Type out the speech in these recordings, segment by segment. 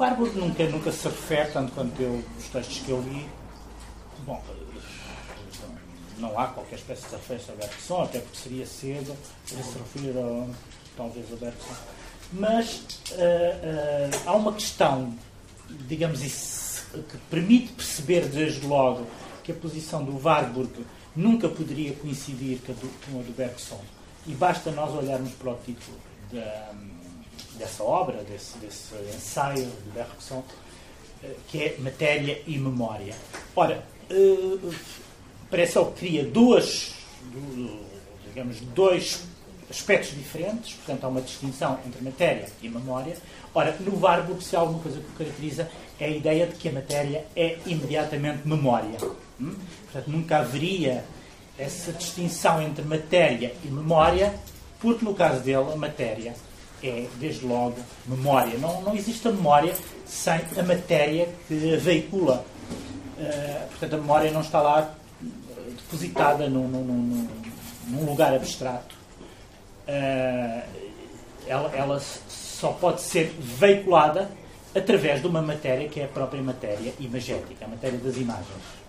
Warburg nunca, nunca se refere, tanto quanto eu, os textos que eu li, bom, não há qualquer espécie de referência a Bergson, até porque seria cedo para se referir a, talvez a Bergson. Mas uh, uh, há uma questão, digamos isso, que permite perceber desde logo que a posição do Warburg nunca poderia coincidir com a do, com a do Bergson. E basta nós olharmos para o título da, dessa obra, desse, desse ensaio de Bergson, uh, que é Matéria e Memória. Ora, parece que cria duas, digamos, dois aspectos diferentes, portanto há uma distinção entre matéria e memória. Ora, no Warburg, se há alguma coisa que o caracteriza, é a ideia de que a matéria é imediatamente memória. Hum? Portanto, nunca haveria essa distinção entre matéria e memória, porque no caso dele, a matéria é, desde logo, memória. Não, não existe a memória sem a matéria que a veicula. Uh, portanto, a memória não está lá depositada num, num, num, num lugar abstrato. Uh, ela, ela só pode ser veiculada através de uma matéria que é a própria matéria imagética, a matéria das imagens.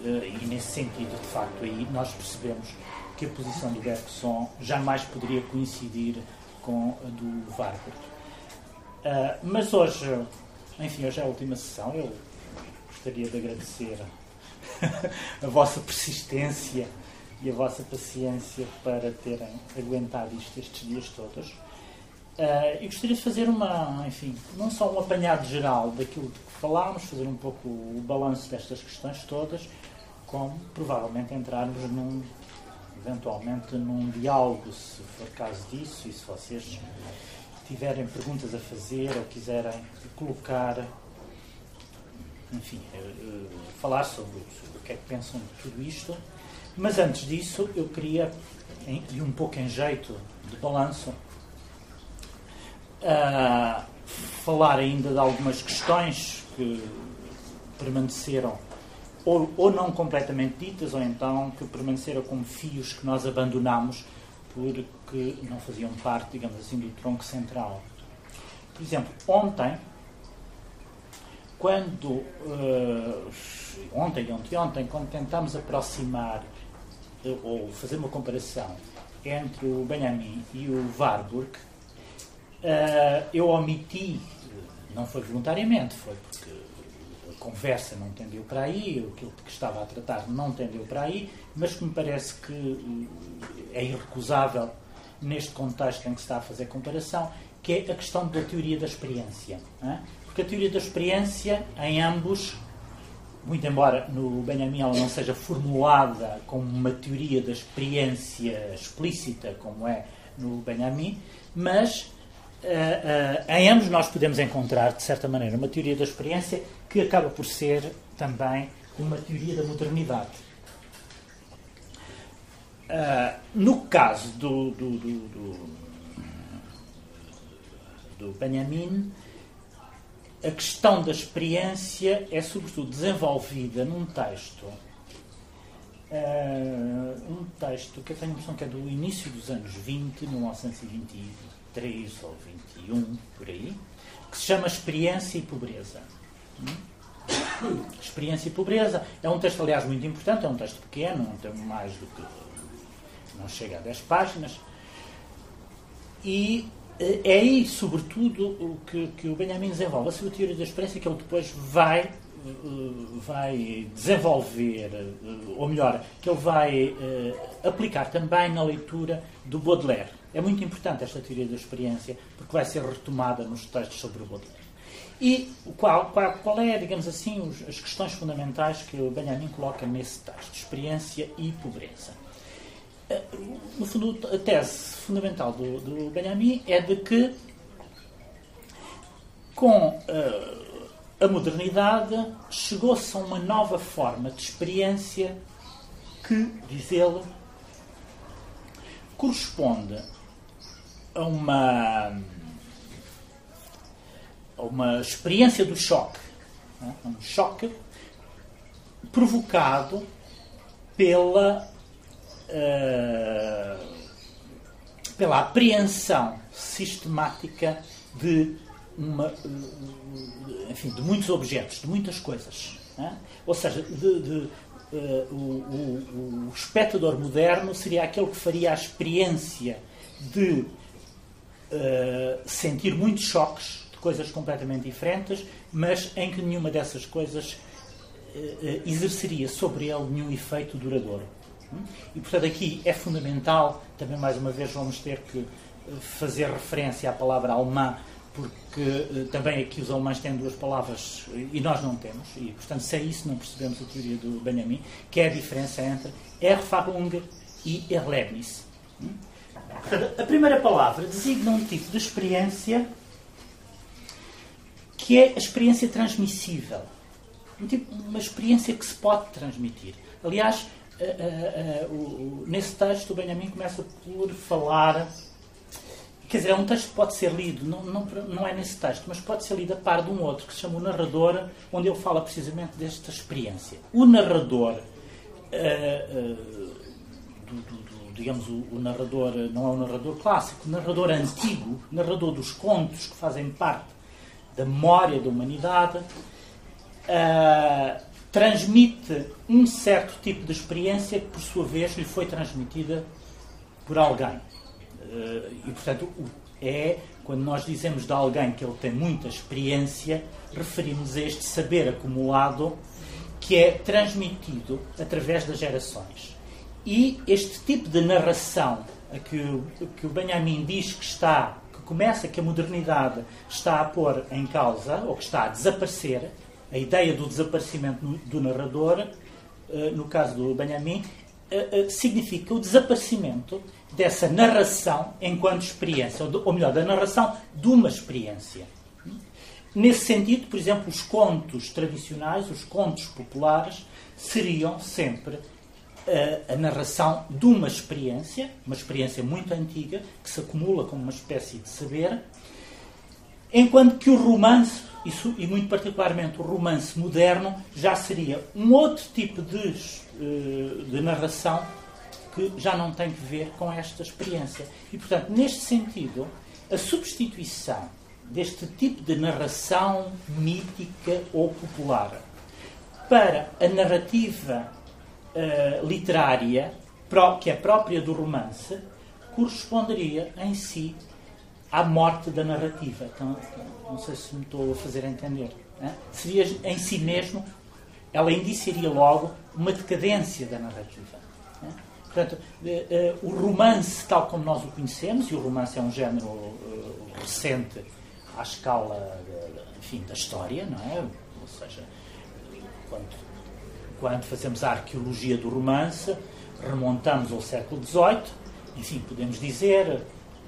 Uh, e nesse sentido, de facto, aí nós percebemos que a posição do Bergson jamais poderia coincidir com a do Warburg. Uh, mas hoje, enfim, hoje é a última sessão, eu gostaria de agradecer a vossa persistência e a vossa paciência para terem aguentado isto estes dias todos. Uh, e gostaria de fazer uma, enfim, não só um apanhado geral daquilo de que falámos, fazer um pouco o balanço destas questões todas, como provavelmente entrarmos num, eventualmente num diálogo, se for caso disso, e se vocês tiverem perguntas a fazer ou quiserem colocar enfim, uh, falar sobre, sobre, o que é que pensam de tudo isto. Mas antes disso, eu queria, e um pouco em jeito de balanço, uh, falar ainda de algumas questões que permaneceram ou, ou, não completamente ditas, ou então que permaneceram como fios que nós abandonamos porque não faziam parte, digamos assim, do tronco central. Por exemplo, ontem quando uh, ontem, ontem, ontem, quando tentámos aproximar uh, ou fazer uma comparação entre o Benjamin e o Warburg, uh, eu omiti, não foi voluntariamente, foi conversa não tendeu para aí, aquilo que estava a tratar não tendeu para aí, mas que me parece que é irrecusável neste contexto em que se está a fazer comparação, que é a questão da teoria da experiência. É? Porque a teoria da experiência, em ambos, muito embora no Benjamin ela não seja formulada como uma teoria da experiência explícita, como é no Benjamin, mas uh, em ambos nós podemos encontrar, de certa maneira, uma teoria da experiência que acaba por ser também uma teoria da modernidade. Uh, no caso do, do, do, do, do Benjamin, a questão da experiência é sobretudo desenvolvida num texto uh, um texto que eu tenho a impressão que é do início dos anos 20, 1923 ou 21, por aí, que se chama Experiência e Pobreza. Experiência e Pobreza é um texto, aliás, muito importante, é um texto pequeno, não tem mais do que. não chega a 10 páginas. E eh, é aí, sobretudo, o que, que o Benjamin desenvolve a sua teoria da experiência, que ele depois vai, eh, vai desenvolver, eh, ou melhor, que ele vai aplicar também na leitura do Baudelaire. É muito importante esta teoria da experiência, porque vai ser retomada nos textos sobre o Baudelaire. E qual, qual, qual é, digamos assim, as questões fundamentais que o Benjamin coloca nesse texto? Experiência e pobreza. Eh, no fundo, a tese fundamental do, do Benjamin é de que, com uh, a modernidade, chegou-se a uma nova forma de experiência que, diz ele, corresponde a uma, a uma experiência do choque, é? um choque provocado pela uh, pela apreensão sistemática de, uma, enfim, de muitos objetos, de muitas coisas. É? Ou seja, de, de, uh, o, o, o, espectador moderno seria aquele que faria a experiência de uh, sentir muitos choques de coisas completamente diferentes, mas em que nenhuma dessas coisas uh, exerceria sobre ele nenhum efeito duradouro. E, portanto, aqui é fundamental, também mais uma vez vamos ter que fazer referência à palavra alemã porque também aqui os alemães têm duas palavras e nós não temos, e portanto, se é isso, não percebemos a teoria do Benjamin, que é a diferença entre Erfahrung e Erlebnis. A primeira palavra designa um tipo de experiência que é a experiência transmissível. Um tipo, uma experiência que se pode transmitir. Aliás, uh, uh, nesse texto, o Benjamin começa por falar Quer dizer, é um texto que pode ser lido, não, não, não é nesse texto, mas pode ser lido a par de um outro, que se chama O Narrador, onde ele fala precisamente desta experiência. O narrador, uh, uh, do, do, do, digamos, o, o, narrador não é o narrador clássico, narrador antigo, narrador dos contos que fazem parte da memória da humanidade, uh, transmite um certo tipo de experiência que, por sua vez, lhe foi transmitida por alguém. Eh, e, portanto, é quando nós dizemos de alguém que ele tem muita experiência, referimos a este saber acumulado que é transmitido através das gerações. E este tipo de narração a que, que o Benjamin diz que está, que começa, que a modernidade está a pôr em causa, ou que está a desaparecer, a ideia do desaparecimento do narrador, eh, no caso do Benjamin, eh, significa o desaparecimento dessa narração enquanto experiência, ou, melhor, da narração de uma experiência. Nesse sentido, por exemplo, os contos tradicionais, os contos populares, seriam sempre a, narração de uma experiência, uma experiência muito antiga, que se acumula como uma espécie de saber, enquanto que o romance, isso, e muito particularmente o romance moderno, já seria um outro tipo de, eh, de narração que já não tem que ver com esta experiência. E, portanto, neste sentido, a substituição deste tipo de narração mítica ou popular para a narrativa uh, literária, que é própria do romance, corresponderia em si à morte da narrativa. Então, não sei se me estou a fazer entender. Né? Seria em si mesmo, ela indiciaria logo uma decadência da narrativa. Portanto, eh, eh, o romance, tal como nós o conhecemos, e o romance é um género eh, recente à escala enfim, da história, não é? Ou seja, quando, quando fazemos a arqueologia do romance, remontamos ao século XVIII, enfim, podemos dizer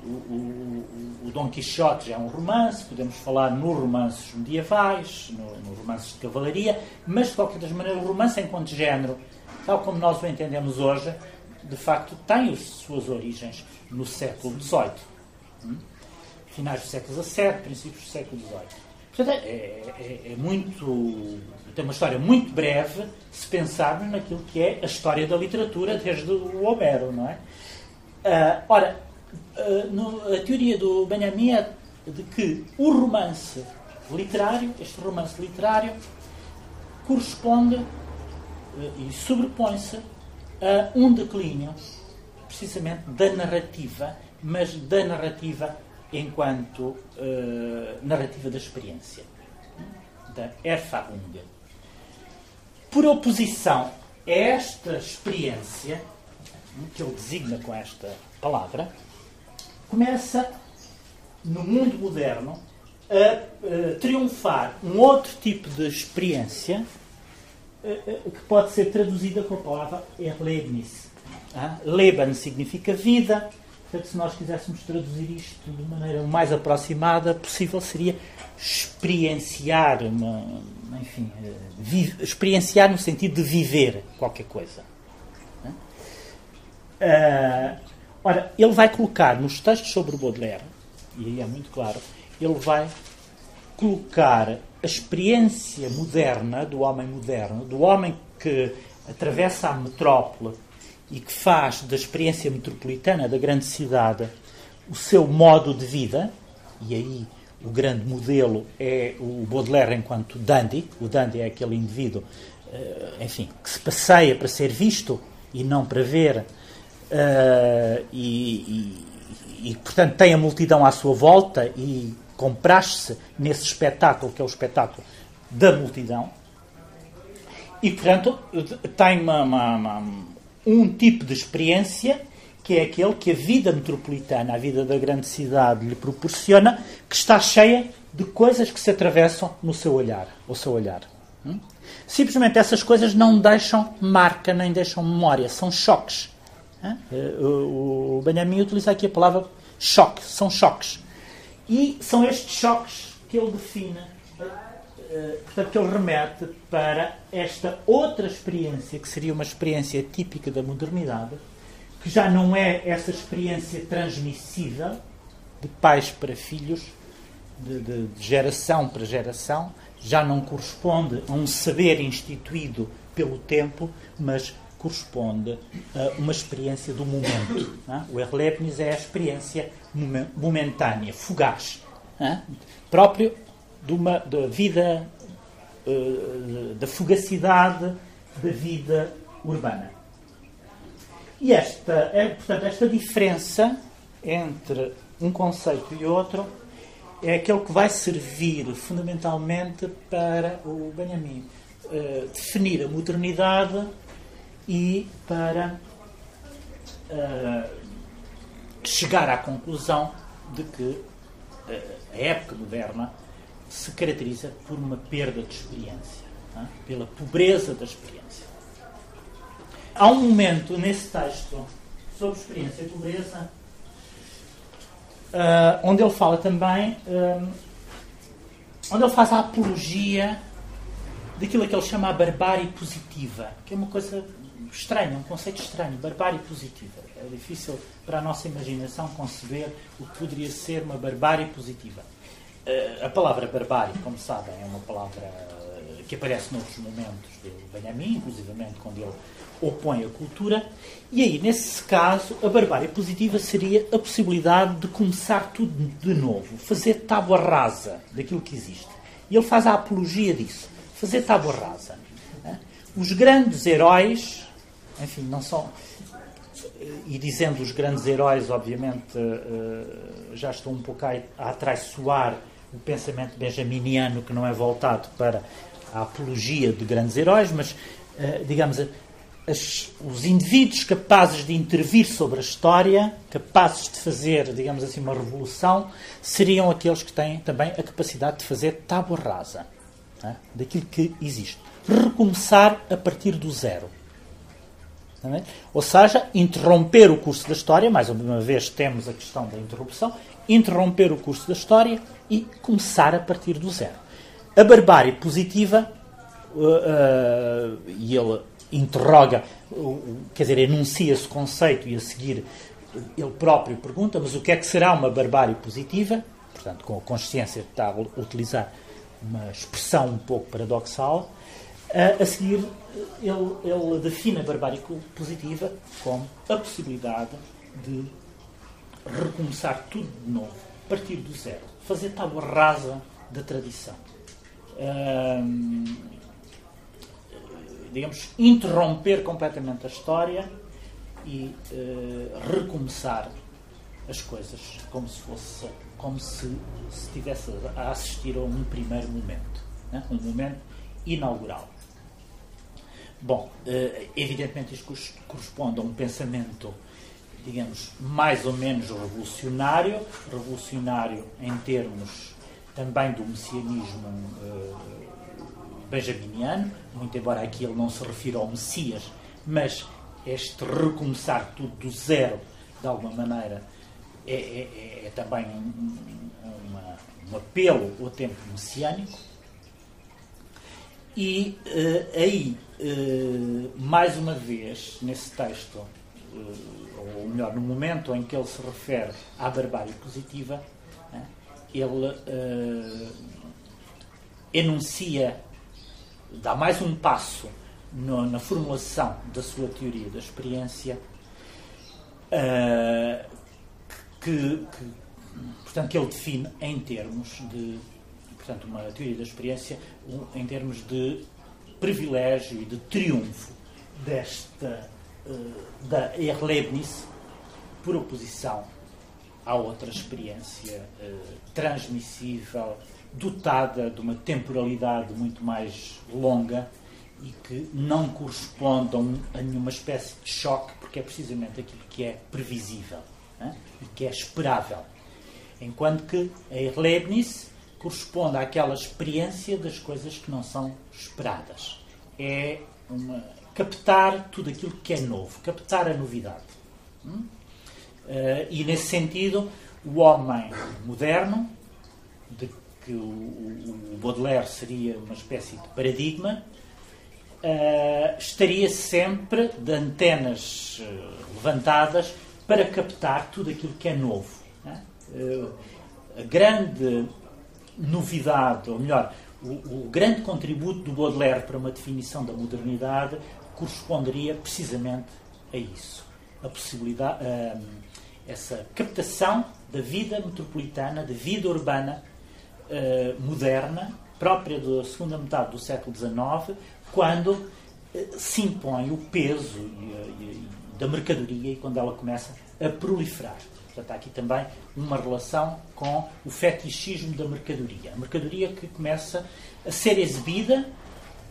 o, o, o, Dom Quixote já é um romance, podemos falar nos romances medievais, nos no romances de cavalaria, mas de qualquer das maneiras o romance enquanto género, tal como nós o entendemos hoje, de facto, tem as suas origens no século XVIII. Hum? Finais do século XVII, princípios do século XVIII. Portanto, é, é, é, muito. Tem uma história muito breve se pensarmos naquilo que é a história da literatura desde o Homero, não é? Uh, ora, uh, no, a teoria do Benjamin é de que o romance literário, este romance literário, corresponde uh, e sobrepõe-se a um declínio, precisamente, da narrativa, mas da narrativa enquanto narrativa da experiência, da Erfahrung. Por oposição a esta experiência, que ele designa com esta palavra, começa, no mundo moderno, a, a eh, triunfar um outro tipo de experiência eh, eh, que pode ser traduzida com a palavra Erlebnis. Ah? Leben significa vida, portanto, se nós quiséssemos traduzir isto de maneira mais aproximada possível, seria experienciar, uma, enfim, eh, experienciar no sentido de viver qualquer coisa. Ah, ora, ele vai colocar nos textos sobre Baudelaire, e aí é muito claro, ele vai colocar a experiência moderna do homem moderno, do homem que atravessa a metrópole e que faz da experiência metropolitana da grande cidade o seu modo de vida, e aí o grande modelo é o Baudelaire enquanto dandy. O dandy é aquele indivíduo, enfim, que se passeia para ser visto e não para ver, e, e, e, portanto tem a multidão à sua volta e compraz-se nesse espetáculo, que é o espetáculo da multidão, e portanto tem uma, uma, uma, um tipo de experiência que é aquele que a vida metropolitana, a vida da grande cidade lhe proporciona, que está cheia de coisas que se atravessam no seu olhar, o seu olhar. Hum? Simplesmente essas coisas não deixam marca nem deixam memória, são choques. Hum? O Benjamin utiliza aqui a palavra choque, são choques. E são estes choques que ele define, eh, portanto, que ele remete para esta outra experiência, que seria uma experiência típica da modernidade, que já não é essa experiência transmissível de pais para filhos, de, de, de geração para geração, já não corresponde a um saber instituído pelo tempo, mas corresponde a uma experiência do momento. É? O Erlebnis é a experiência momentânea, fugaz, é? próprio de uma da vida, uh, da fugacidade da vida urbana. E esta, é, portanto, esta diferença entre um conceito e outro é aquele que vai servir fundamentalmente para o Benjamin uh, definir a modernidade e para uh, chegar à conclusão de que uh, a época moderna se caracteriza por uma perda de experiência, tá? pela pobreza da experiência. Há um momento nesse texto sobre experiência e pobreza uh, onde ele fala também, onde ele faz a apologia daquilo que ele chama a barbárie positiva, que é uma coisa estranho, um conceito estranho, barbárie positiva. É difícil para a nossa imaginação conceber o que poderia ser uma barbárie positiva. Eh, a palavra barbárie, como sabem, é uma palavra eh, que aparece noutros momentos do Benjamin, inclusivamente quando ele opõe a cultura. E aí, nesse caso, a barbárie positiva seria a possibilidade de começar tudo de novo, fazer tábua rasa daquilo que existe. E ele faz a apologia disso, fazer tábua rasa. Os grandes heróis enfim, não são. E dizendo os grandes heróis, obviamente, eh, já estou um pouco a atraiçoar o pensamento benjaminiano que não é voltado para a apologia de grandes heróis, mas, eh, digamos, as, os indivíduos capazes de intervir sobre a história, capazes de fazer, digamos assim, uma revolução, seriam aqueles que têm também a capacidade de fazer tábua rasa né, daquilo que existe. Recomeçar a partir do zero. É? Ou seja, interromper o curso da história, mais uma vez temos a questão da interrupção, interromper o curso da história e começar a partir do zero. A barbárie positiva, uh, uh, e ele interroga, quer dizer, enuncia esse conceito e a seguir ele próprio pergunta, mas o que é que será uma barbárie positiva? Portanto, com a consciência de estar a utilizar uma expressão um pouco paradoxal. a seguir, ele, ele define a barbárie positiva como a possibilidade de recomeçar tudo de novo, partir do zero, fazer tábua rasa da tradição. Digamos, interromper completamente a história e uh, recomeçar as coisas como se fosse como se, se estivesse a assistir a um primeiro momento, né? um momento inaugural. Bom, eh, evidentemente isto corresponde a um pensamento, digamos, mais ou menos revolucionário, revolucionário em termos também do messianismo eh, benjaminiano, muito embora aqui ele não se refira ao Messias, mas este recomeçar tudo do zero, de alguma maneira, é, é, é também um, uma, um apelo ao tempo messiânico. E uh, aí eh, mais uma vez, nesse texto, uh, ou melhor, no momento em que ele se refere à barbárie positiva, uh, ele enuncia, dá mais um passo no, na formulação da sua teoria da experiência, que, que, portanto, que ele define em termos de, portanto, uma teoria da experiência, em termos de privilégio e de triunfo desta, uh, da Erlebnis, por oposição à outra experiência uh, transmissível, dotada de uma temporalidade muito mais longa e que não corresponde a, um, nenhuma espécie de choque, porque é precisamente aquilo que é previsível né? e que é esperável. Enquanto que a Erlebnis corresponde àquela experiência das coisas que não são esperadas. É uma, captar tudo aquilo que é novo, captar a novidade. Hum? Uh, e nesse sentido, o homem moderno, de que o, o Baudelaire seria uma espécie de paradigma, uh, estaria sempre de antenas uh, levantadas para captar tudo aquilo que é novo. Né? Uh, a grande novidade, ou melhor, o, o, grande contributo do Baudelaire para uma definição da modernidade corresponderia precisamente a isso. A possibilidade, essa captação da vida metropolitana, da vida urbana moderna, própria da segunda metade do século XIX, quando eh, se impõe o peso da mercadoria e quando ela começa a proliferar. Portanto, há aqui também uma relação com o fetichismo da mercadoria. A mercadoria que começa a ser exibida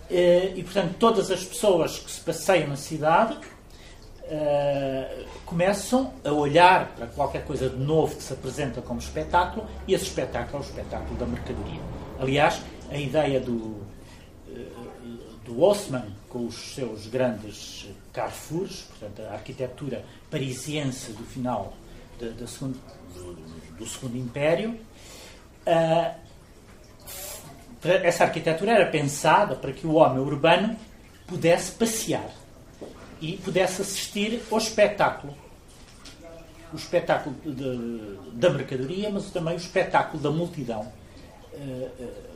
eh, e, portanto, todas as pessoas que se passeiam na cidade eh, começam a olhar para qualquer coisa de novo que se apresenta como espetáculo e esse espetáculo é o espetáculo da mercadoria. Aliás, a ideia do, do Haussmann, com os seus grandes carrefours, portanto, a arquitetura parisiense do final de, de segundo, do, do, Segundo Império. Uh, essa arquitetura era pensada para que o homem urbano pudesse passear e pudesse assistir ao espetáculo. O espetáculo de, da mercadoria, mas também o espetáculo da multidão. Uh, uh,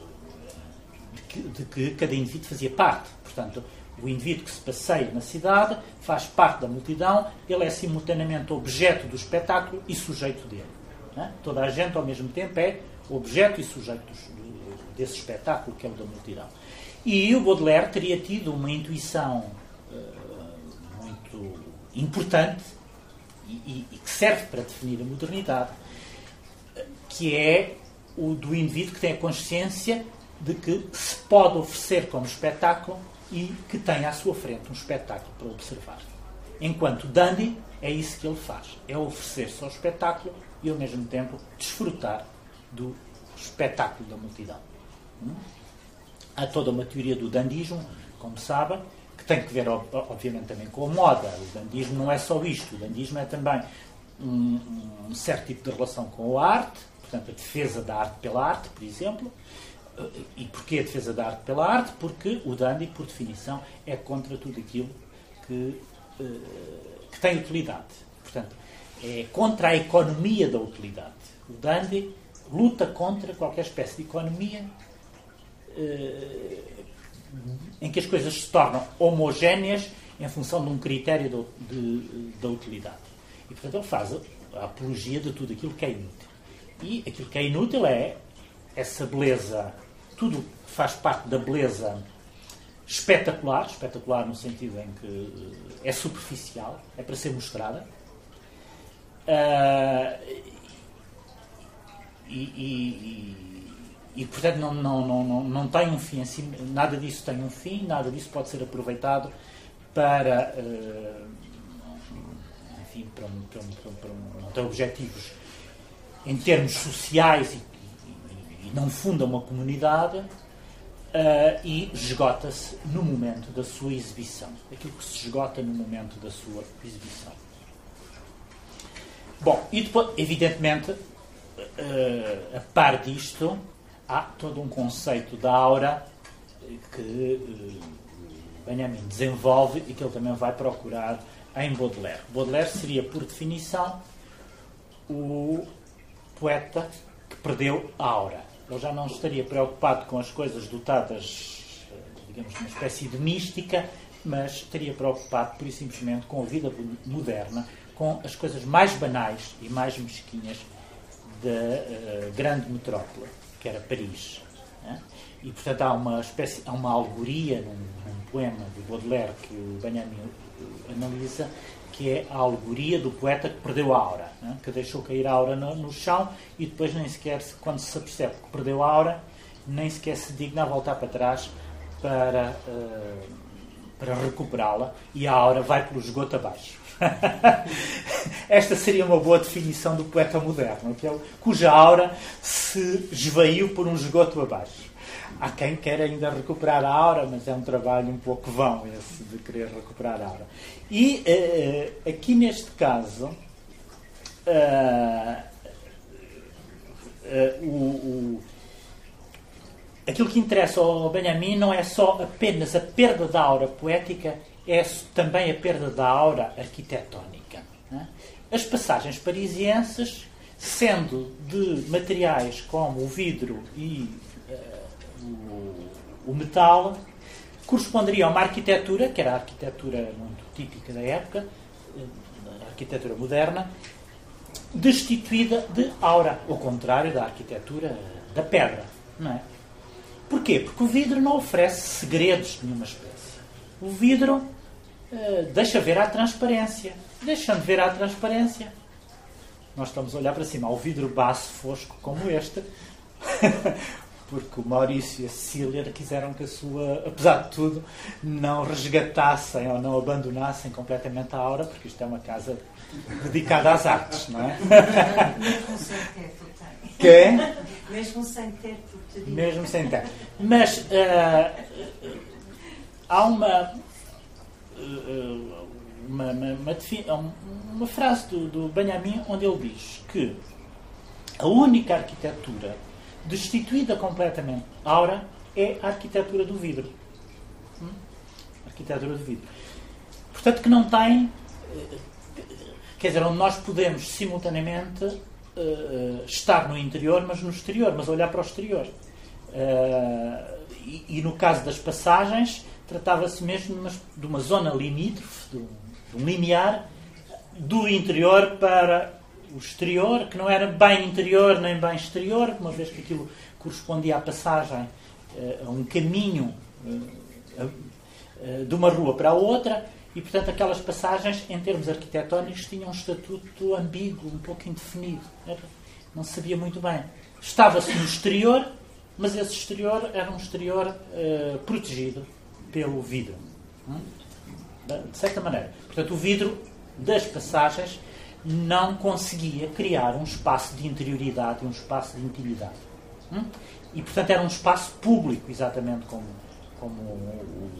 que, de que cada indivíduo fazia parte. Portanto, o indivíduo que se passeia na cidade faz parte da multidão, ele é simultaneamente objeto do espetáculo e sujeito dele. É? Toda a gente, ao mesmo tempo, é objeto e sujeito desse espetáculo que é o da multidão. E o Baudelaire teria tido uma intuição importante e, e, que serve para definir a modernidade, que é o do indivíduo que tem a consciência de que se pode oferecer como espetáculo e que tem à sua frente um espetáculo para observar. Enquanto Dandy é isso que ele faz, é oferecer-se ao espetáculo e ao mesmo tempo desfrutar do espetáculo da multidão. Hum? Há toda uma teoria do dandismo, como sabem, tem que ver, obviamente, também com a moda. O dandismo não é só isto, o dandismo é também um, um certo tipo de relação com a arte, portanto, a defesa da arte pela arte, por exemplo, e porquê a defesa da arte pela arte? Porque o dandy, por definição, é contra tudo aquilo que, eh, que tem utilidade. Portanto, é contra a economia da utilidade. O dandy luta contra qualquer espécie de economia eh, em que as coisas se tornam homogéneas em função de um critério da utilidade. E, portanto, ele faz a apologia de tudo aquilo que é inútil. E aquilo que é inútil é essa beleza tudo faz parte da beleza espetacular, espetacular no sentido em que é superficial, é para ser mostrada. Uh, e, e, portanto não, não, não, não, tem um fim assim, nada disso tem um fim, nada disso pode ser aproveitado para, uh, enfim, para, um, para, um, para, um, não ter objetivos em termos sociais e e não funda uma comunidade uh, e esgota-se no momento da sua exibição. Aquilo que se esgota no momento da sua exibição. Bom, e depois, evidentemente, uh, a par disto, há todo um conceito da aura que uh, Benjamin desenvolve e que ele também vai procurar em Baudelaire. Baudelaire seria, por definição, o poeta que perdeu a aura ele já não estaria preocupado com as coisas dotadas, eh, digamos, de uma espécie de mística, mas estaria preocupado, por e simplesmente, com a vida moderna, com as coisas mais banais e mais mesquinhas da uh, grande metrópole, que era Paris. Né? E, portanto, há uma espécie, há uma alegoria num, num poema de Baudelaire que o Benjamin analisa, que é a alegoria do poeta que perdeu a aura, né? que deixou cair a aura no, no, chão e depois nem sequer, quando se apercebe que perdeu a aura, nem sequer se digna a voltar para trás para, uh, para recuperá-la e a aura vai pelo esgoto abaixo. Esta seria uma boa definição do poeta moderno, aquele cuja aura se esvaiu por um esgoto abaixo. Há quem queira ainda recuperar a aura, mas é um trabalho um pouco vão esse de querer recuperar a aura. E uh, aqui neste caso, uh, uh, o, o, aquilo que interessa ao Benjamin não é só apenas a perda da aura poética, é também a perda da aura arquitetónica. É? As passagens parisienses, sendo de materiais como o vidro e uh, o, o, metal, corresponderiam a uma arquitetura, que era a arquitetura muito típica da época, eh, a arquitetura moderna, destituída de aura, ao contrário da arquitetura da pedra. Não é? Porquê? Porque o vidro não oferece segredos de nenhuma espécie. O vidro deixa ver a transparência. Deixando ver a transparência. Nós estamos a olhar para cima ao vidro baço fosco como este, porque o Maurício e a Cecília quiseram que a sua, apesar de tudo, não resgatassem ou não abandonassem completamente a aura, porque isto é uma casa dedicada às artes, não é? Mesmo sem teto tem. Que? Mesmo sem teto. Mesmo sem teto. Mas uh, há uma, uma, uma, uma, uma, frase do, do Benjamin onde ele diz que a única arquitetura destituída completamente aura é a arquitetura do vidro. Hum? Arquitetura do vidro. Portanto, que não tem. Quer dizer, onde nós podemos simultaneamente uh, estar no interior, mas no exterior, mas olhar para o exterior. Uh, e, e, no caso das passagens, tratava-se mesmo de uma, zona limítrofe, de um, de um limiar, do interior para o exterior, que não era bem interior nem bem exterior, uma vez que aquilo correspondia à passagem uh, a um caminho uh, uh, de uma rua para a outra, e portanto aquelas passagens, em termos arquitetónicos, tinham um estatuto ambíguo, um pouco indefinido. Não se sabia muito bem. Estava-se no exterior, mas esse exterior era um exterior protegido pelo vidro. Hum? De certa maneira. Portanto, o vidro das passagens não conseguia criar um espaço de interioridade, um espaço de intimidade. Hum? E, portanto, era um espaço público, exatamente como, como o,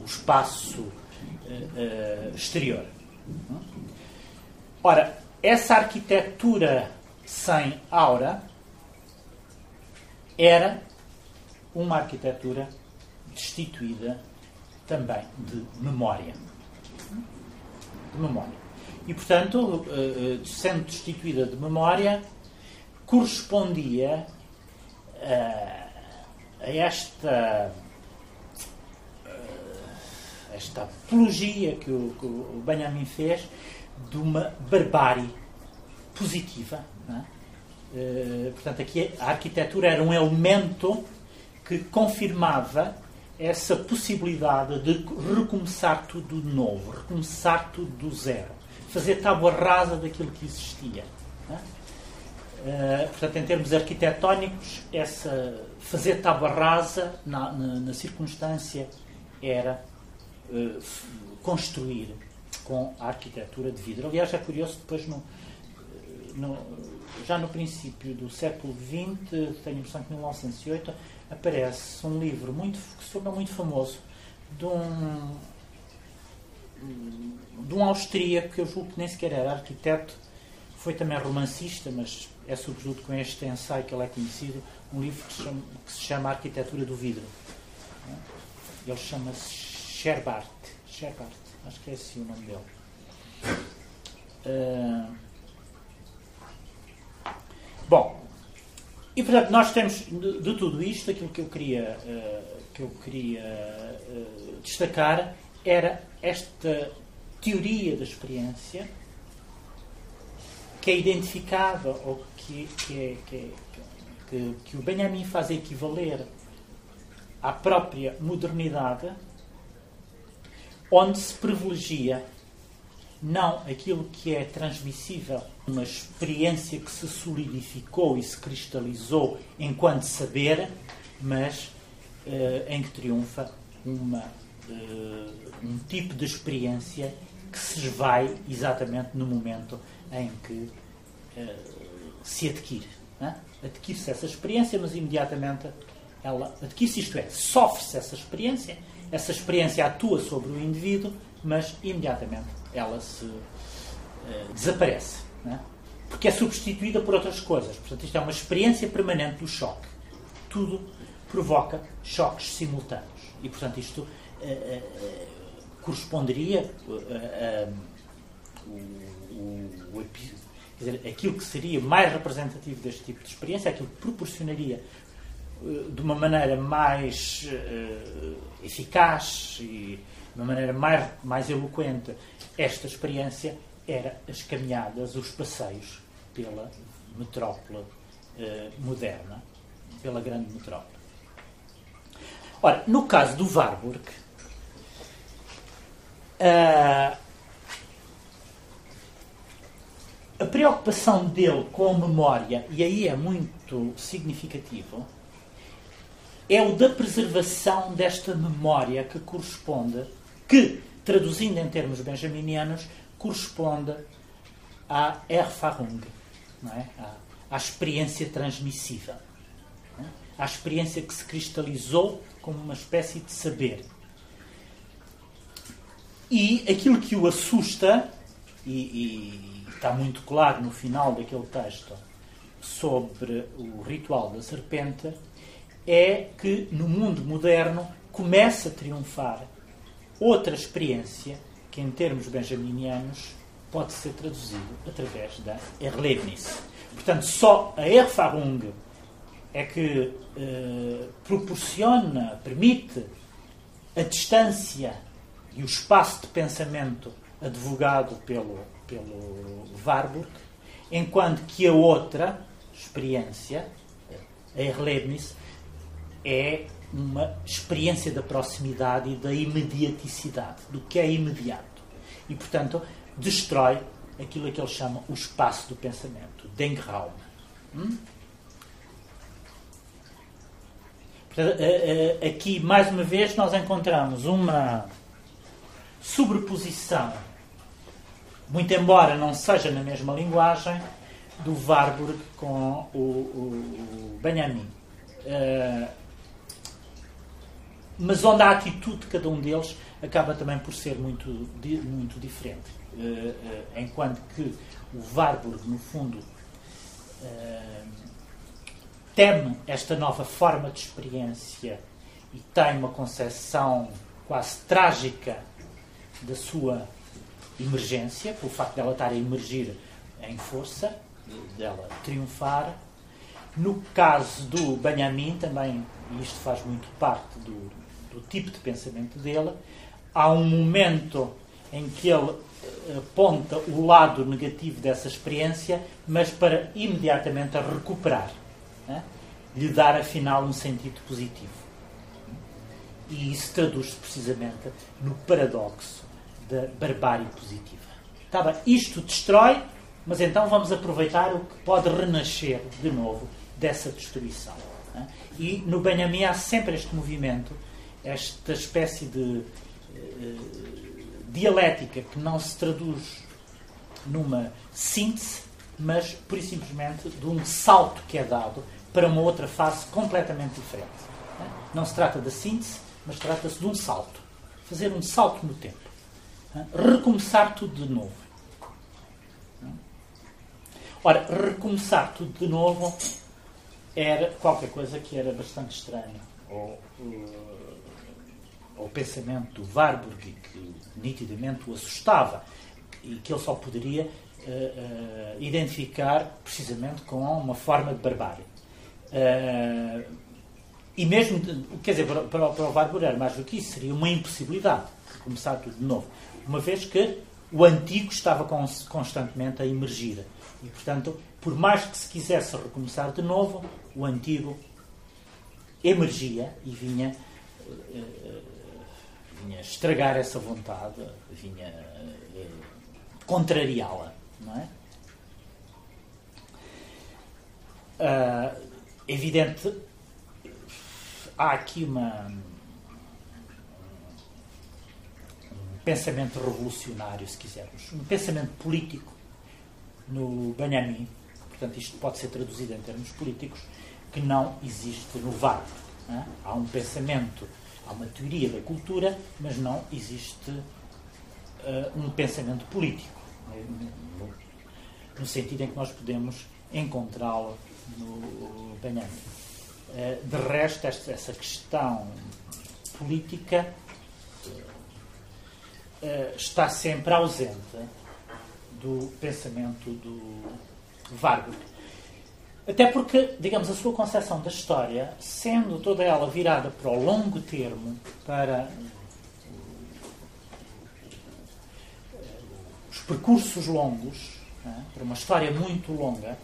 o espaço uh, exterior. Hum? Ora, essa arquitetura sem aura era uma arquitetura destituída também de memória. De memória. E, portanto, eh, eh, sendo destituída de memória, correspondia eh, a esta esta apologia que o, Benjamin fez de uma barbárie positiva. É? portanto, aqui a arquitetura era um elemento que confirmava essa possibilidade de recomeçar tudo de novo, recomeçar tudo do zero, fazer tábua rasa daquilo que existia. Uh, portanto, em termos arquitetónicos, essa, fazer tábua rasa na, na, na circunstância era uh, construir com a arquitetura de vidro. Aliás, é curioso, depois, no, no, já no princípio do século XX, tenho a impressão que em 1908, aparece um livro muito, que se tornou muito famoso de um, de um austríaco que eu julgo que nem sequer era arquiteto, foi também romancista, mas é sobretudo com este ensaio que ele é conhecido, um livro que se chama, que se chama Arquitetura do Vidro. Ele chama-se Sherbart. Sherbart, acho que é assim o nome dele. Uh, bom, e portanto nós temos de, de tudo isto, aquilo que eu queria, uh, que eu queria uh, destacar era esta teoria da experiência que é identificada ou que, que, é, que, é, que, que o Benjamin faz equivaler à própria modernidade, onde se privilegia não aquilo que é transmissível, uma experiência que se solidificou e se cristalizou enquanto saber, mas uh, em que triunfa uma, uh, um tipo de experiência que se esvai exatamente no momento em que uh, se adquire. É? Adquire-se essa experiência, mas imediatamente ela adquire-se, isto é, sofre-se essa experiência, essa experiência atua sobre o indivíduo, mas imediatamente ela se uh, desaparece. É? Porque é substituída por outras coisas. Portanto, isto é uma experiência permanente do choque. Tudo provoca choques simultâneos. E, portanto, isto uh, uh, corresponderia o, dizer, aquilo que seria mais representativo deste tipo de experiência, aquilo que proporcionaria de uma maneira mais eficaz e de uma maneira mais, mais eloquente esta experiência era as caminhadas, os passeios pela metrópole uh, moderna, pela grande metrópole. Ora, no caso do Warburg, uh, a preocupação dele com a memória, e aí é muito significativo, é o da preservação desta memória que corresponde, que, traduzindo em termos benjaminianos, corresponde à Erfahrung, não é? à, à experiência transmissível, é? à experiência que se cristalizou como uma espécie de saber. E aquilo que o assusta, e, e está muito claro no final daquele texto sobre o ritual da serpente, é que no mundo moderno começa a triunfar outra experiência que, em termos benjaminianos, pode ser traduzido através da Erlebnis. Portanto, só a Erfahrung é que eh, proporciona, permite a distância e o espaço de pensamento advogado pelo, pelo Warburg, enquanto que a outra experiência, a Erlebnis, é uma experiência da proximidade e da imediaticidade, do que é imediato. E, portanto, destrói aquilo que ele chama o espaço do pensamento, Denkraum. Hum? Aqui, mais uma vez, nós encontramos uma sobreposição, muito embora não seja na mesma linguagem, do Warburg com o, o, o Benjamin. Uh, mas onde a atitude de cada um deles acaba também por ser muito, muito diferente. Uh, uh, enquanto que o Warburg, no fundo, uh, teme esta nova forma de experiência e tem uma concepção quase trágica da sua emergência, pelo facto dela estar a emergir em força, dela triunfar. No caso do Benjamin, também, e isto faz muito parte do, do tipo de pensamento dele, há um momento em que ele eh, aponta o lado negativo dessa experiência, mas para imediatamente a recuperar, né? lhe dar afinal um sentido positivo. E isso traduz-se precisamente no paradoxo da barbárie positiva. Tá bem, isto destrói, mas então vamos aproveitar o que pode renascer de novo dessa destruição. Né? E no Benjamin há sempre este movimento esta espécie de uh, dialética que não se traduz numa síntese, mas por simplesmente de um salto que é dado para uma outra fase completamente diferente. Não se trata da síntese, mas trata-se de um salto. Fazer um salto no tempo. Recomeçar tudo de novo. Ora, recomeçar tudo de novo era qualquer coisa que era bastante estranho. Uh, ao pensamento do Warburg, que nitidamente o assustava, e que ele só poderia uh, uh, identificar precisamente com uma forma de barbárie. Uh, e mesmo, quer dizer, para, para, para o Warburg era mais do que isso, seria uma impossibilidade de começar tudo de novo. Uma vez que o antigo estava constantemente a emergir. E, portanto, por mais que se quisesse recomeçar de novo, o antigo emergia e vinha, vinha estragar essa vontade, vinha uh, contrariá-la, não é? Uh, evidente, há aqui uma pensamento revolucionário, se quisermos, um pensamento político no Benjamin, portanto isto pode ser traduzido em termos políticos, que não existe no VAR. É? Há um pensamento, há uma teoria da cultura, mas não existe uh, um pensamento político, no, no, sentido em que nós podemos encontrá-lo no Benjamin. Uh, de resto, esta, essa questão política uh, está sempre ausente do pensamento do Vargas. Até porque, digamos, a sua concepção da história, sendo toda ela virada para o longo termo, para os percursos longos, é? para uma história muito longa,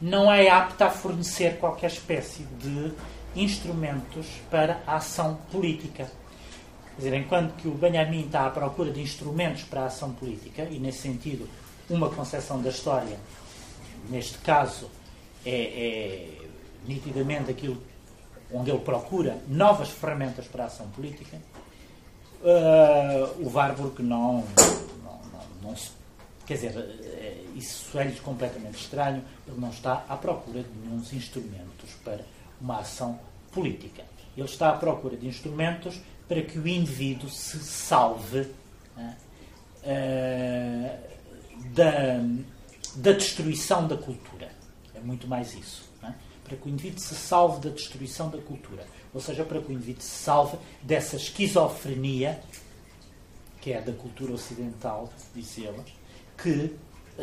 não é apta a fornecer qualquer espécie de instrumentos para a ação política. Quer dizer, enquanto que o Benjamin está à procura de instrumentos para a ação política, e nesse sentido, uma concepção da história, neste caso, é, é nitidamente aquilo onde ele procura novas ferramentas para a ação política, uh, o Warburg não, não, não, não Quer dizer, eh, isso é-lhes completamente estranho. Ele não está à procura de nenhum instrumentos para uma ação política. Ele está à procura de instrumentos para que o indivíduo se salve uh, da, da destruição da cultura. Muito mais isso. É? Para que o indivíduo se salve da destruição da cultura. Ou seja, para que o indivíduo se salve dessa esquizofrenia, que é da cultura ocidental, diz ele, que,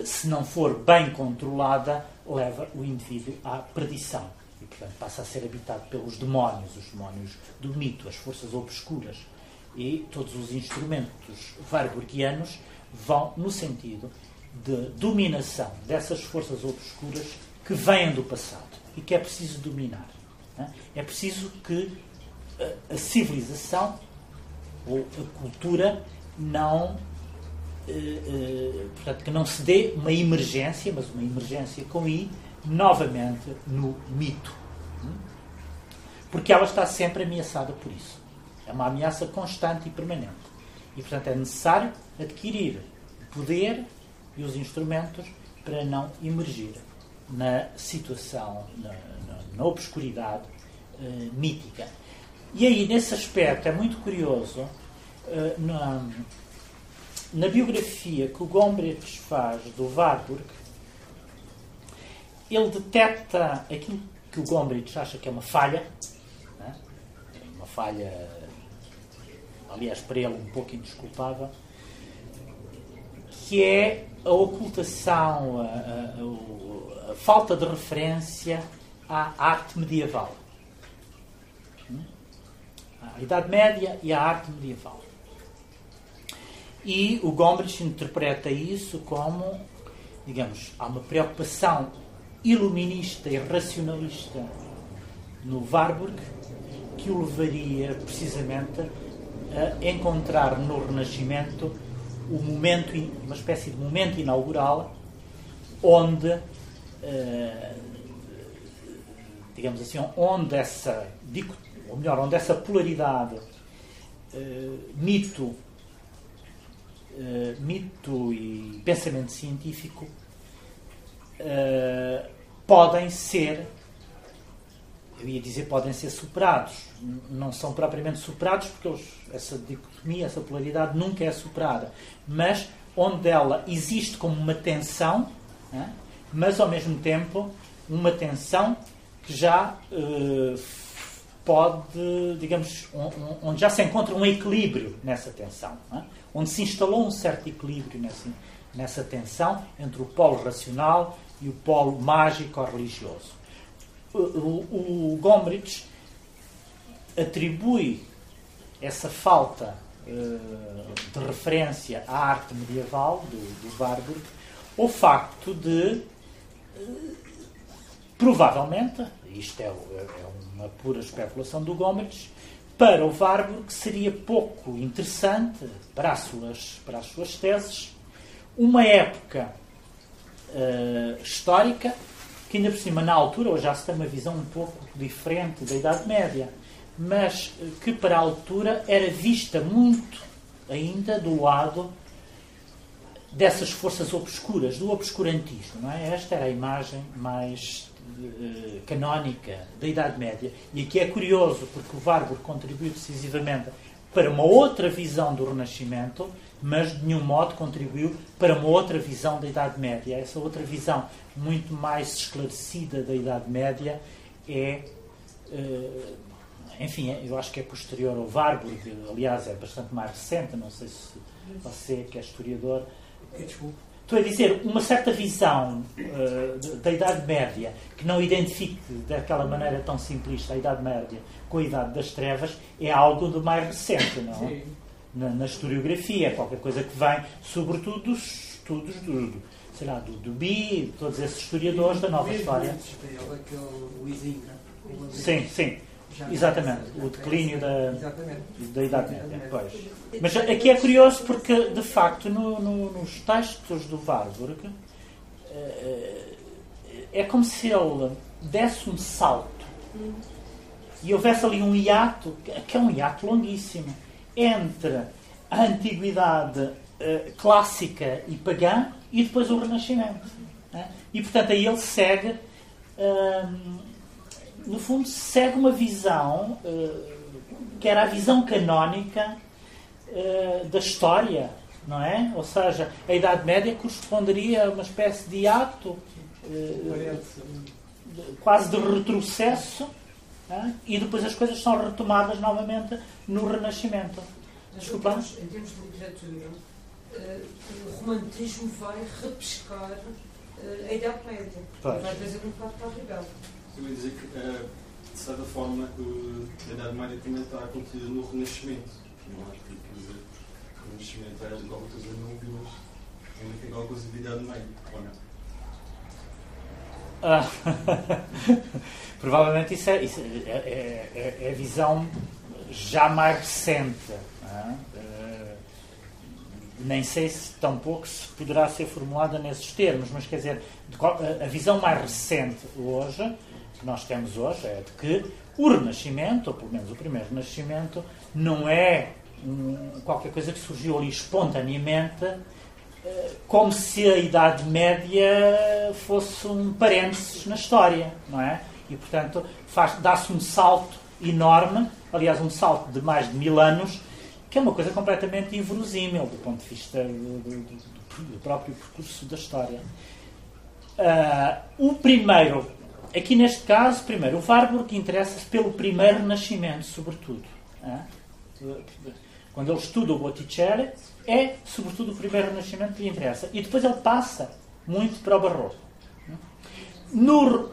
se não for bem controlada, leva o indivíduo à perdição. E, portanto, passa a ser habitado pelos demónios, os demónios do mito, as forças obscuras. E todos os instrumentos warburgianos vão no sentido de dominação dessas forças obscuras que vêm do passado e que é preciso dominar. É preciso que a civilização ou a cultura não eh, eh, portanto que não se dê uma emergência, mas uma emergência com I, novamente no mito. Porque ela está sempre ameaçada por isso. É uma ameaça constante e permanente. E, portanto, é necessário adquirir poder e os instrumentos para não emergir na situação, na, na, na obscuridade uh, mítica. E aí, nesse aspecto, é muito curioso, uh, na, na, biografia que o Gombrich faz do Warburg, ele detecta aquilo que o Gombrich acha que é uma falha, né? uma falha, aliás, para ele um pouco indesculpável, que é a ocultação, a, a, a, falta de referência à arte medieval. Hum? A Idade Média e a arte medieval. E o Gombrich interpreta isso como, digamos, há uma preocupação iluminista e racionalista no Warburg que o levaria precisamente a encontrar no Renascimento o momento, uma espécie de momento inaugural onde, digamos assim, onde essa, ou melhor, onde essa polaridade eh, mito, eh, mito e pensamento científico podem ser eu ia dizer podem ser superados. Não são propriamente superados porque eles, essa dicotomia, essa polaridade nunca é superada. Mas onde ela existe como uma tensão, né? Mas ao mesmo tempo uma tensão que já uh, pode, digamos, onde já se encontra um equilíbrio nessa tensão, né? onde se instalou um certo equilíbrio nessa, nessa tensão entre o polo racional e o polo mágico ou religioso o, o Gombrich atribui essa falta de referência à arte medieval do, do Warburg o facto de, provavelmente, isto é, é, uma pura especulação do Gomes, para o Warburg seria pouco interessante para as suas, para as suas teses uma época uh, histórica que ainda por cima na altura, hoje já se tem uma visão um pouco diferente da Idade Média, mas que para a altura era vista muito ainda do lado dessas forças obscuras, do obscurantismo. Não é? Esta era a imagem mais uh, canónica da Idade Média. E aqui é curioso, porque o Warburg contribuiu decisivamente para uma outra visão do Renascimento, mas de nenhum modo contribuiu para uma outra visão da Idade Média. Essa outra visão, muito mais esclarecida da Idade Média, é. Uh, enfim, eu acho que é posterior ao Warburg, aliás, é bastante mais recente, não sei se você, que é historiador, Desculpe. Estou a dizer, uma certa visão uh, da Idade Média que não identifique daquela maneira tão simplista a Idade Média com a Idade das Trevas é algo do mais recente, não? Sim. Na, na historiografia, qualquer coisa que vem, sobretudo dos estudos do, do sei lá, do, do Bi, todos esses historiadores da nova história. Sim, sim. Exatamente, o declínio da, da Idade Média. Pois. Mas aqui é curioso porque, de facto, no, no, nos textos do Warburg eh, é como se ele desse um salto e houvesse ali um hiato, que é um hiato longuíssimo, entre a antiguidade eh, clássica e pagã e depois o Renascimento. Né? E, portanto, aí ele segue. Hum, no fundo, segue uma visão uh, que era a visão canónica uh, da história, não é? Ou seja, a Idade Média corresponderia a uma espécie de ato uh, quase de retrocesso é? e depois as coisas são retomadas novamente no Renascimento. Desculpa. Em termos de literatura, o romantismo vai repescar a Idade Média. Vai trazer um bocado para a rebelde. Eu ia dizer que, uh, de certa forma, a Idade também está contida no Renascimento. Não acho que o Renascimento era qualquer coisa novo, mas ainda tem alguma coisa de Idade Média, ou não? Ah, provavelmente isso, é, isso é, é, é, é, a visão já mais recente. Uh, nem sei se tampouco se poderá ser formulada nesses termos, mas quer dizer, a visão mais recente hoje que nós temos hoje é de que o Renascimento, ou pelo menos o primeiro Renascimento, não é qualquer coisa que surgiu ali espontaneamente, eh, como se a Idade Média fosse um parênteses na história, não é? E, portanto, dá-se um salto enorme, aliás, um salto de mais de mil anos, que é uma coisa completamente inverosímil do ponto de vista do, do, do próprio percurso da história. Uh, o primeiro Aqui neste caso, primeiro, o Warburg interessa-se pelo primeiro Renascimento, sobretudo. Quando ele estuda o Botticelli, é sobretudo o primeiro Renascimento que lhe interessa. E depois ele passa muito para o Barroco. No,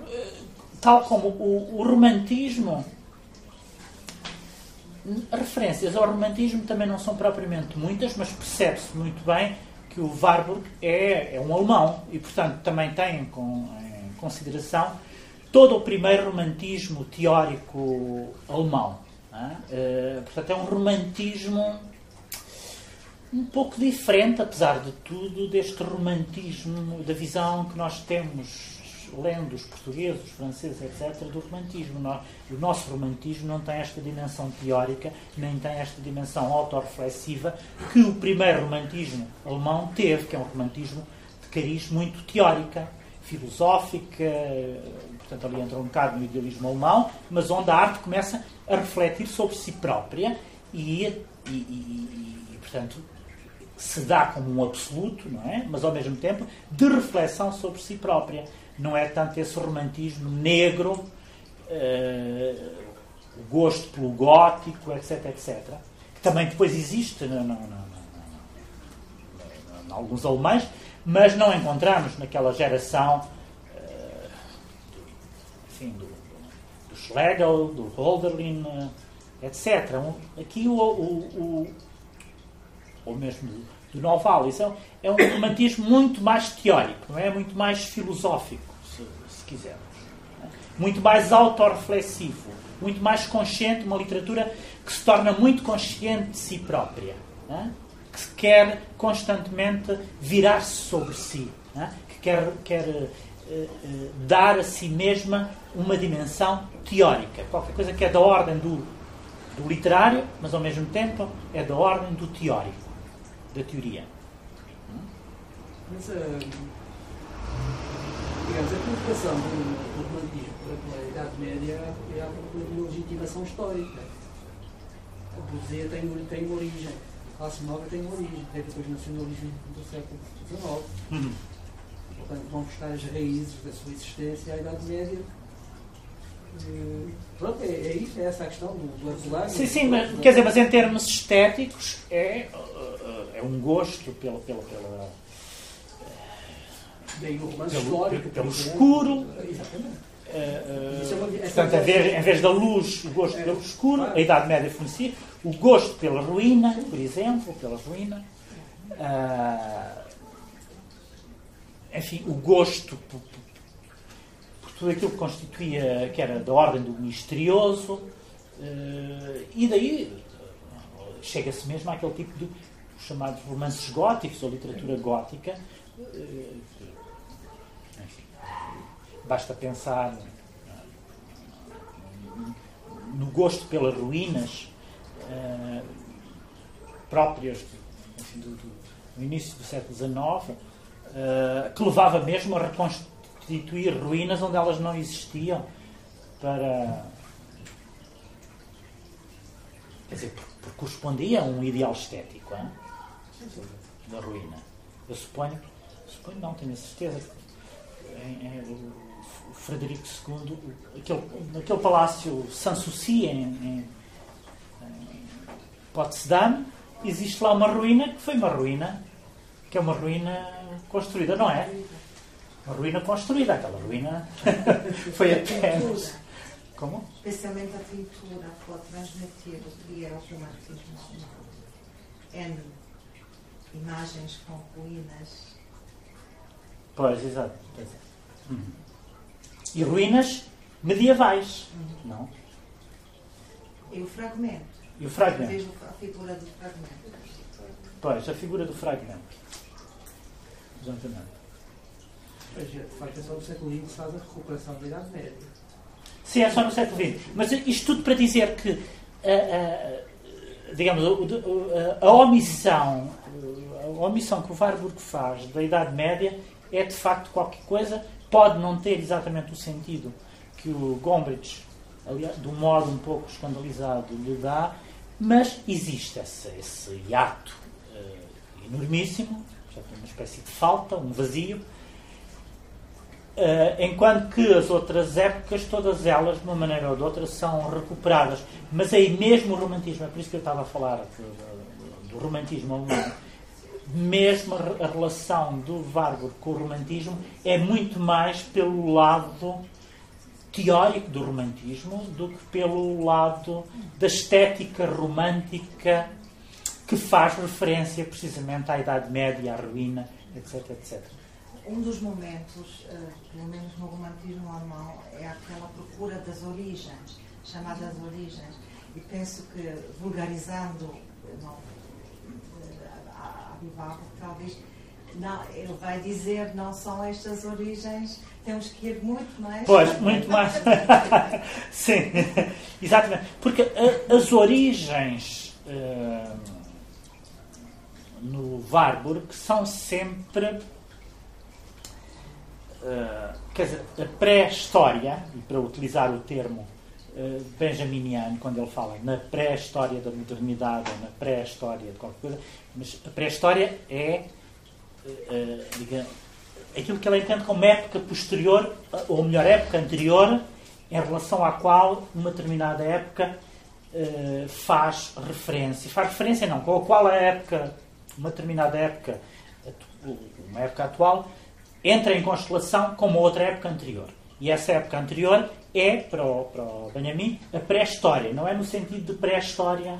tal como o, o romantismo, referências ao romantismo também não são propriamente muitas, mas percebe-se muito bem que o Warburg é, é um alemão e, portanto, também tem com, em consideração todo o primeiro romantismo teórico alemão. É? Uh, portanto, é um romantismo um pouco diferente, apesar de tudo, deste romantismo, da visão que nós temos lendo os portugueses, os franceses, etc., do romantismo. O nosso romantismo não tem esta dimensão teórica, nem tem esta dimensão autorreflexiva que o primeiro romantismo alemão teve, que é um romantismo de cariz muito teórica, filosófica, portanto ali entra um bocado no idealismo alemão, mas onde a arte começa a refletir sobre si própria e, e, e, e portanto, se dá como um absoluto, não é? mas ao mesmo tempo de reflexão sobre si própria. Não é tanto esse romantismo negro, uh, o gosto pelo gótico, etc, etc, que também depois existe em alguns alemães, mas não encontramos naquela geração enfim, do, do Schlegel, do Holderlin, etc. Aqui o, o, ou mesmo do, do Noval. Isso é, é um romantismo muito mais teórico, não é? Muito mais filosófico, se, se quisermos. Muito mais autorreflexivo, muito mais consciente, uma literatura que se torna muito consciente de si própria, é? que quer constantemente virar-se sobre si, é? que quer, quer dar a si mesma uma dimensão teórica, qualquer coisa que é da ordem do, do literário, mas ao mesmo tempo é da ordem do teórico, da teoria. Mas, uh, digamos, a colocação do, romantismo pela Idade Média é a procura de uma legitimação histórica. A poesia tem, tem origem, a classe nova tem origem, tem depois nacionalismo do século XIX. Uhum. Portanto, vão buscar as raízes da sua existência à Idade Média Pronto, é, é isso, é essa a questão do azulado. Sim, sim, mas, quer dizer, mas em termos estéticos é, é um gosto pela. pela, pela Daí o romance pelo, histórico. Pelo escuro. Exatamente. Uh, uh, portanto, em vez, em vez, da luz, o gosto é, pelo escuro, a Idade Média fornecia, o gosto pela ruína, por exemplo, pela ruína, uh, enfim, o gosto tudo aquilo que constituía, que era da ordem do misterioso, uh, e daí chega-se mesmo àquele tipo de chamados romances góticos ou literatura gótica. Uh, enfim, basta pensar no gosto pelas ruínas uh, próprias enfim, do, do, do, início do século XIX, que levava mesmo a reconstruir constituir ruínas onde elas não existiam para. Quer dizer, porque correspondia a um ideal estético hein? da ruína. Eu suponho, suponho, não tenho a certeza, em, em, o Frederico II, aquele, naquele palácio Sanssouci, em, em, em Potsdam, existe lá uma ruína que foi uma ruína, que é uma ruína construída, não é? Uma ruína construída, aquela ruína foi apenas. Como? Especialmente a pintura pode transmitir o que é o romantismo. N imagens com ruínas. Pois, exato. É. Uhum. E ruínas medievais, uhum. não? E o fragmento. E o fragmento. Vejo a figura do fragmento. Pois, a figura do fragmento. Mas, de facto, é só no século XX faz a recuperação da Idade Média. Sim, é só no século XX. Mas isto tudo para dizer que, digamos, a, a, omissão, a omissão que o Warburg faz da Idade Média é, de facto, qualquer coisa, pode não ter exatamente o sentido que o Gombrich, um modo um pouco escandalizado, lhe dá, mas existe esse, esse hiato uh, enormíssimo, uma espécie de falta, um vazio, Uh, enquanto que as outras épocas, todas elas, de uma maneira ou de outra, são recuperadas. Mas aí mesmo o romantismo, é por isso que eu estava a falar do, do romantismo alemão, mesmo a relação do Warburg com o romantismo é muito mais pelo lado teórico do romantismo do que pelo lado da estética romântica que faz referência precisamente à Idade Média, à ruína, etc, etc um dos momentos, uh, pelo menos no romantismo alemão, é aquela procura das origens, chamadas origens. E penso que, vulgarizando não, eh, a, a talvez não, ele vai dizer não são estas origens, temos que ir muito mais. Pois, muito mais. Sim, exatamente. Porque as origens uh, no Warburg são sempre uh, quer dizer, a pré-história, e para utilizar o termo uh, benjaminiano, quando ele fala na pré-história da modernidade ou na pré-história de qualquer coisa, mas a pré-história é uh, diga, aquilo que ele entende como época posterior, ou melhor, época anterior, em relação à qual uma determinada época faz referência. Faz referência não, com a qual a época, uma determinada época, uma época atual, entra em constelação com uma outra época anterior. E essa época anterior é, para o, para o Benjamin, a pré-história. Não é no sentido de pré-história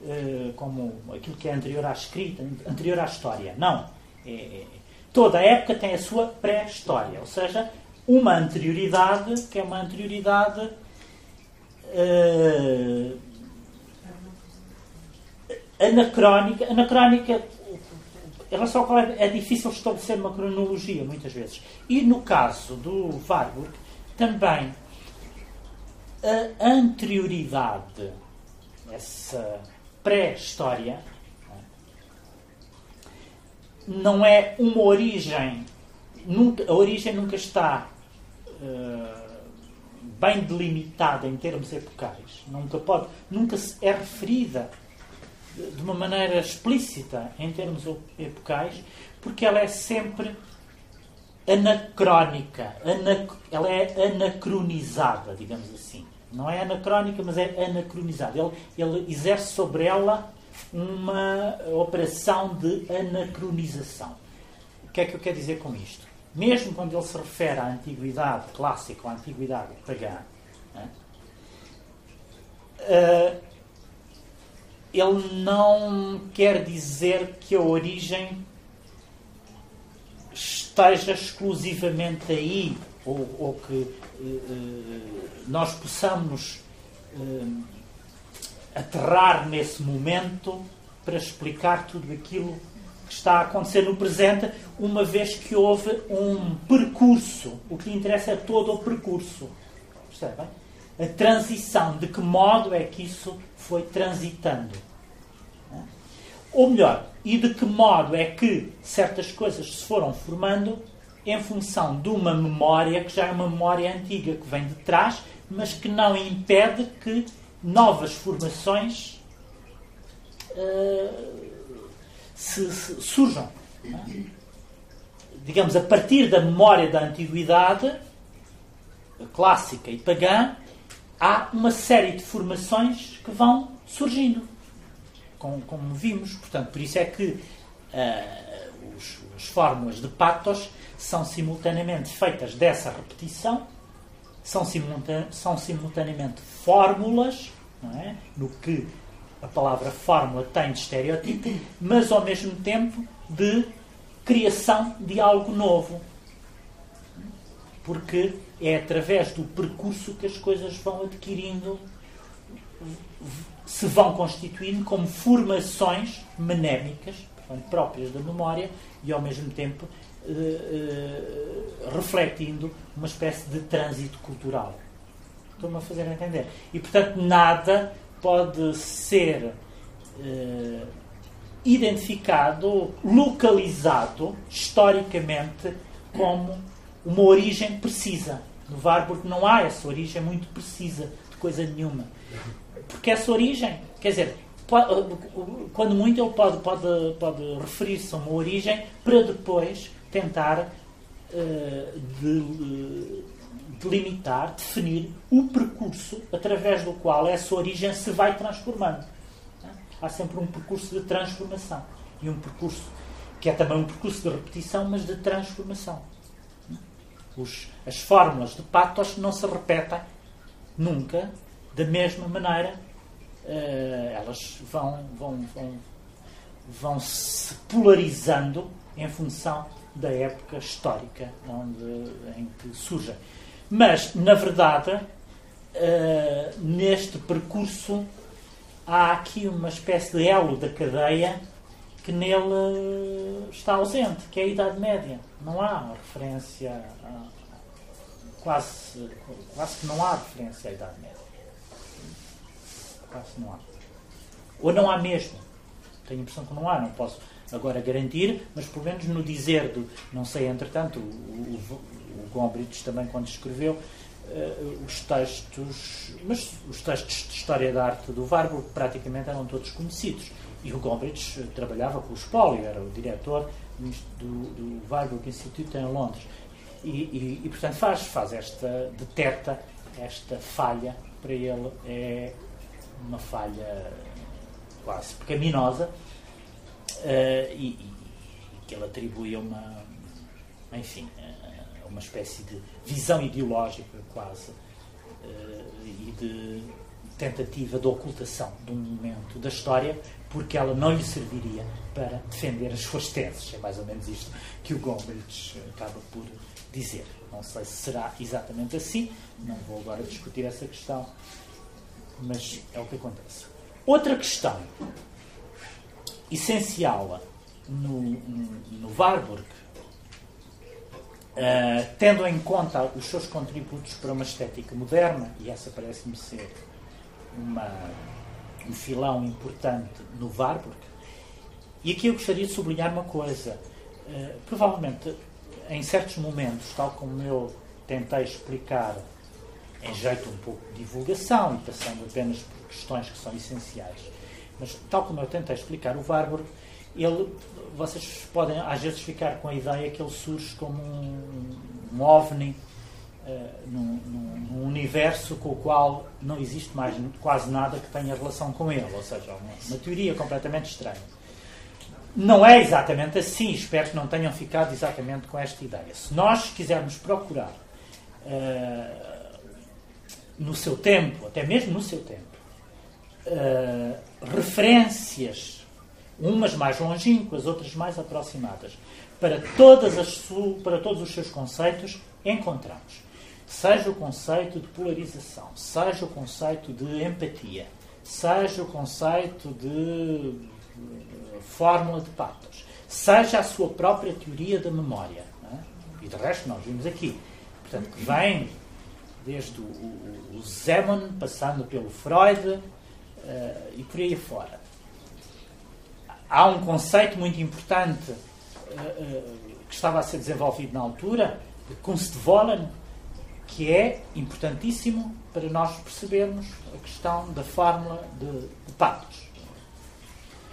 uh, como aquilo que é anterior à escrita, anterior à história. Não. É, é, toda a época tem a sua pré-história, ou seja, uma anterioridade que é uma anterioridade uh, anacrónica. Anacrónica, em relação ao qual é, é difícil estabelecer uma cronologia, muitas vezes. E no caso do Warburg, também a anterioridade, essa pré-história, não é uma origem, nunca, a origem nunca está uh, bem delimitada em termos epocais, nunca pode, nunca é referida de uma maneira explícita em termos epocais, porque ela é sempre anacrónica, anac ela é anacronizada, digamos assim. Não é anacrónica, mas é anacronizada. Ele, ele exerce sobre ela uma operação de anacronização. O que é que eu quero dizer com isto? Mesmo quando ele se refere à antiguidade clássica ou à antiguidade pagã, né, uh, ele não quer dizer que a origem esteja exclusivamente aí, ou, ou que uh, nós possamos uh, aterrar nesse momento para explicar tudo aquilo que está a acontecer no presente, uma vez que houve um percurso. O que interessa é todo o percurso. Percebem? A transição, de que modo é que isso foi transitando. Ou melhor, e de que modo é que certas coisas se foram formando em função de uma memória que já é uma memória antiga, que vem de trás, mas que não impede que novas formações uh, se, se, surjam. É? Digamos, a partir da memória da antiguidade, clássica e pagã, há uma série de formações que vão surgindo como, como vimos. Portanto, por isso é que uh, os, as fórmulas de patos são simultaneamente feitas dessa repetição, são, simultane são simultaneamente fórmulas, é? no que a palavra fórmula tem de estereotipo, mas ao mesmo tempo de criação de algo novo. Porque é através do percurso que as coisas vão adquirindo se vão constituindo como formações menémicas, portanto, próprias da memória, e ao mesmo tempo eh, eh, refletindo uma espécie de trânsito cultural. Estou-me a fazer entender. E, portanto, nada pode ser eh, identificado, localizado, historicamente, como uma origem precisa. No Warburg não há essa origem muito precisa de coisa nenhuma porque essa origem, quer dizer, quando muito ele pode, pode, pode referir-se a uma origem para depois tentar uh, de, delimitar, definir o percurso através do qual essa origem se vai transformando. Há sempre um percurso de transformação e um percurso que é também um percurso de repetição, mas de transformação. Os, as fórmulas de patos não se repetem nunca da mesma maneira, uh, elas vão, vão, vão, vão se polarizando em função da época histórica onde, em que surgem. Mas, na verdade, uh, neste percurso há aqui uma espécie de elo da cadeia que nele está ausente, que é a Idade Média. Não há referência, quase, quase que não há referência à Idade Média se não há. Ou não há mesmo. Tenho a impressão que não há, não posso agora garantir, mas pelo menos no dizer do. Não sei, entretanto, o, o, o também, quando escreveu uh, os textos. Mas os textos de História da Arte do Warburg praticamente eram todos conhecidos. E o Gombrich trabalhava com o Spólio, era o diretor do, do Warburg Institute em Londres. E, e, e, portanto, faz, faz esta. detecta esta falha para ele é uma falha quase pecaminosa uh, e, e, que ele atribui a uma, enfim, a uma espécie de visão ideológica quase uh, e de tentativa de ocultação de um momento da história porque ela não lhe serviria para defender as suas teses. É mais ou menos isto que o Gombrich acaba por dizer. Não sei se será exatamente assim, não vou agora discutir essa questão, mas é o que acontece. Outra questão essencial no, no, no Warburg, uh, tendo em conta os seus contributos para uma estética moderna, e essa parece-me ser uma, um filão importante no Warburg, e aqui eu gostaria de sublinhar uma coisa. Uh, provavelmente, em certos momentos, tal como eu tentei explicar em jeito um pouco de divulgação e passando apenas por questões que são essenciais, mas tal como eu tentei explicar o Warburg, ele, vocês podem às vezes ficar com a ideia que ele surge como um, um ovni uh, num, num, num, universo com o qual não existe mais quase nada que tenha relação com ele, ou seja, uma, uma teoria completamente estranha. Não é exatamente assim, espero que não tenham ficado exatamente com esta ideia. Se nós quisermos procurar uh, no seu tempo, até mesmo no seu tempo, uh, referências, umas mais longínquas, outras mais aproximadas, para, todas as, para todos os seus conceitos, encontramos. Seja o conceito de polarização, seja o conceito de empatia, seja o conceito de eh, fórmula de patos, seja a sua própria teoria da memória. É? E de resto, nós vimos aqui. Portanto, que vem desde o, o, o Zeman, passando pelo Freud, uh, e por aí fora. Há um conceito muito importante uh, uh, que estava a ser desenvolvido na altura, de Kunstwollen, que é importantíssimo para nós percebermos a questão da fórmula de, de.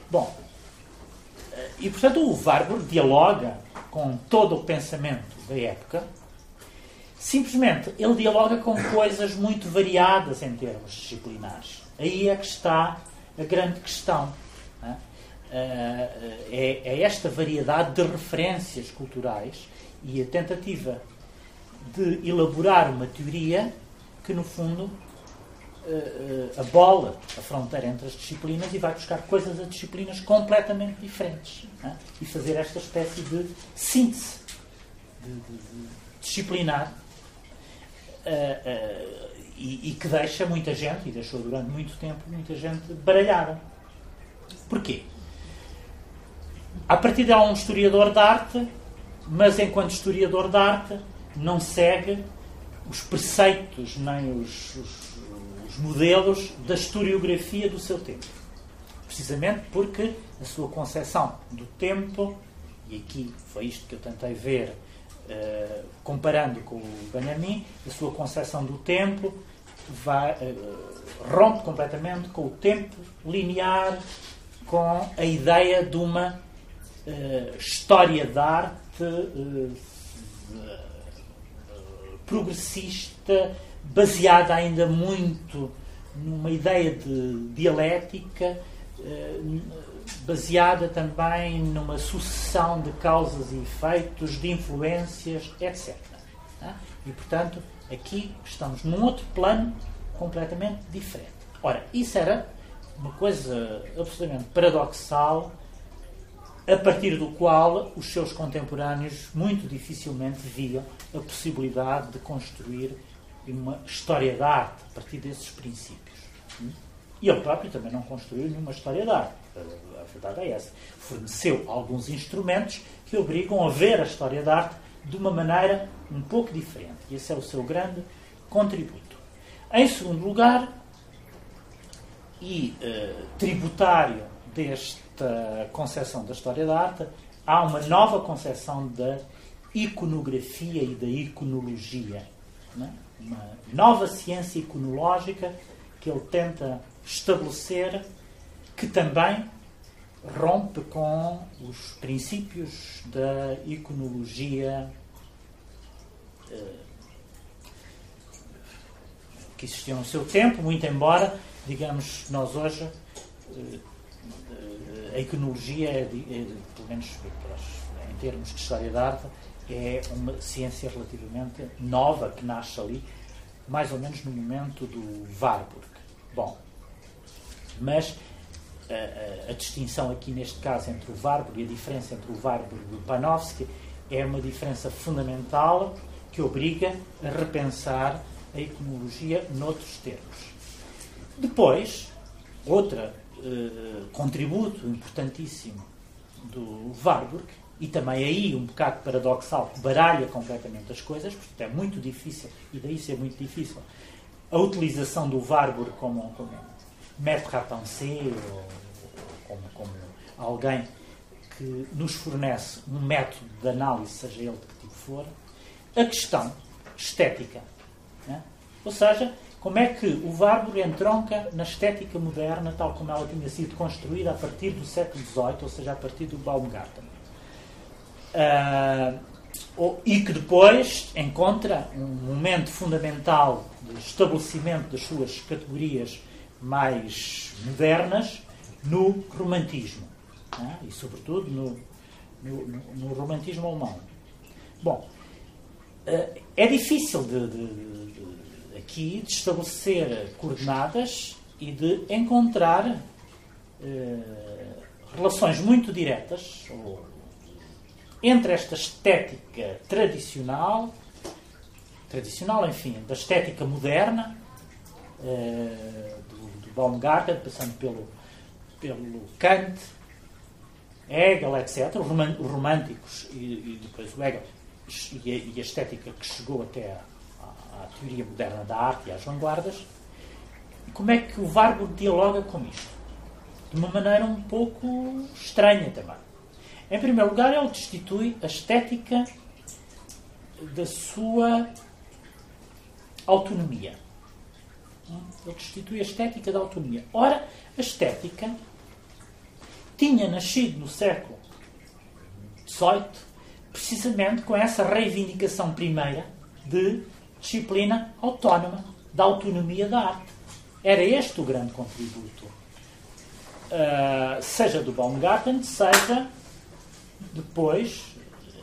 Bom, e portanto o Warburg dialoga com todo o pensamento da época. Simplesmente ele dialoga com coisas muito variadas em termos disciplinares. Aí é que está a grande questão. É? é, é esta variedade de referências culturais e a tentativa de elaborar uma teoria que, no fundo, abola a fronteira entre as disciplinas e vai buscar coisas a disciplinas completamente diferentes. É? E fazer esta espécie de síntese de, de, de disciplinar. Uh, uh, e, e, que deixa muita gente, e deixou durante muito tempo, muita gente baralhada. Porquê? A partir de há um historiador de arte, mas enquanto historiador de arte não segue os preceitos nem os, os, os modelos da historiografia do seu tempo. Precisamente porque a sua concepção do tempo, e aqui foi isto que eu tentei ver Uh, comparando com o Benjamin, a sua concepção do tempo vai, uh, rompe completamente com o tempo linear, com a ideia de uma uh, história da arte progressista, baseada ainda muito numa ideia de dialética, baseada também numa sucessão de causas e efeitos, de influências, etc. E, portanto, Aqui estamos num outro plano completamente diferente. Ora, isso era uma coisa absolutamente paradoxal, a partir do qual os seus contemporâneos muito dificilmente viam a possibilidade de construir uma história da arte a partir desses princípios. E ele próprio também não construiu nenhuma história da arte. A verdade é essa. Forneceu alguns instrumentos que obrigam a ver a história da arte de uma maneira um pouco diferente. E esse é o seu grande contributo. Em segundo lugar, e uh, tributário desta concepção da história da arte, há uma nova concepção da iconografia e da iconologia. É? Uma nova ciência iconológica que ele tenta estabelecer, que também rompe com os princípios da iconologia eh, que existiam no seu tempo, muito embora, digamos, nós hoje eh, a iconologia, é, é, pelo menos em termos de história da arte, é uma ciência relativamente nova que nasce ali, mais ou menos no momento do Warburg. Bom, mas a, a, a, distinção aqui neste caso entre o Warburg e a diferença entre o Warburg e o Panofsky é uma diferença fundamental que obriga a repensar a economologia noutros termos. Depois, outro uh, contributo importantíssimo do Warburg, e também aí um bocado paradoxal, que baralha completamente as coisas, porque é muito difícil, e daí ser muito difícil, a utilização do Warburg como, como à penser, ou como, como alguém que nos fornece um método de análise, seja ele de que tipo for, a questão estética. Né? Ou seja, como é que o Warburg entronca na estética moderna, tal como ela tinha sido construída a partir do século XVIII, ou seja, a partir do Baumgarten. Uh, e que depois encontra um momento fundamental de estabelecimento das suas categorias mais modernas no romantismo né? e, sobretudo, no, no, no, romantismo alemão. Bom, uh, é difícil de, de, de, aqui de estabelecer coordenadas e de encontrar uh, relações muito diretas ou entre esta estética tradicional, tradicional, enfim, da estética moderna, uh, do, do Baumgarten, passando pelo, pelo Kant, Hegel, etc., os românticos e, e depois o Hegel e a, e a, estética que chegou até à, à, teoria moderna da arte e às vanguardas, como é que o Warburg dialoga com isto? De uma maneira um pouco estranha também. Em primeiro lugar, ele destitui a estética da sua autonomia. Ele destitui a estética da autonomia. Ora, a estética tinha nascido no século XVIII precisamente com essa reivindicação primeira de disciplina autónoma, da autonomia da arte. Era este o grande contributo, uh, seja do Baumgarten, seja depois,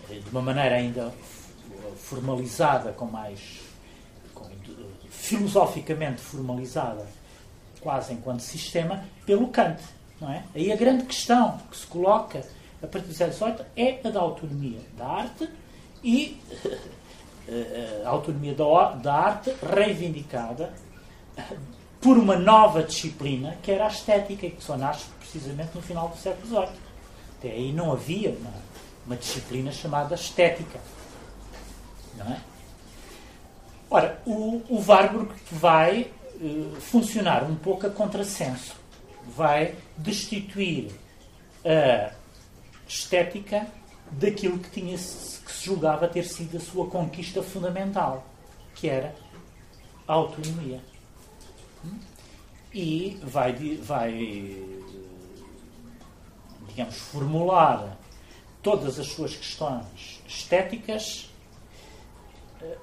de uma maneira ainda formalizada, com mais. Com, filosoficamente formalizada, quase enquanto sistema, pelo Kant. Não é? Aí a grande questão que se coloca a partir do século XVIII é a da autonomia da arte e a autonomia da, da arte reivindicada por uma nova disciplina que era a estética, que só nasce precisamente no final do século XVIII. Até aí não havia uma, uma disciplina chamada estética. Não é? Ora, o, o Warburg vai uh, funcionar um pouco a contrassenso. Vai destituir a estética daquilo que, tinha, que se julgava ter sido a sua conquista fundamental, que era a autonomia. Hum? E vai, vai digamos, formular todas as suas questões estéticas eh,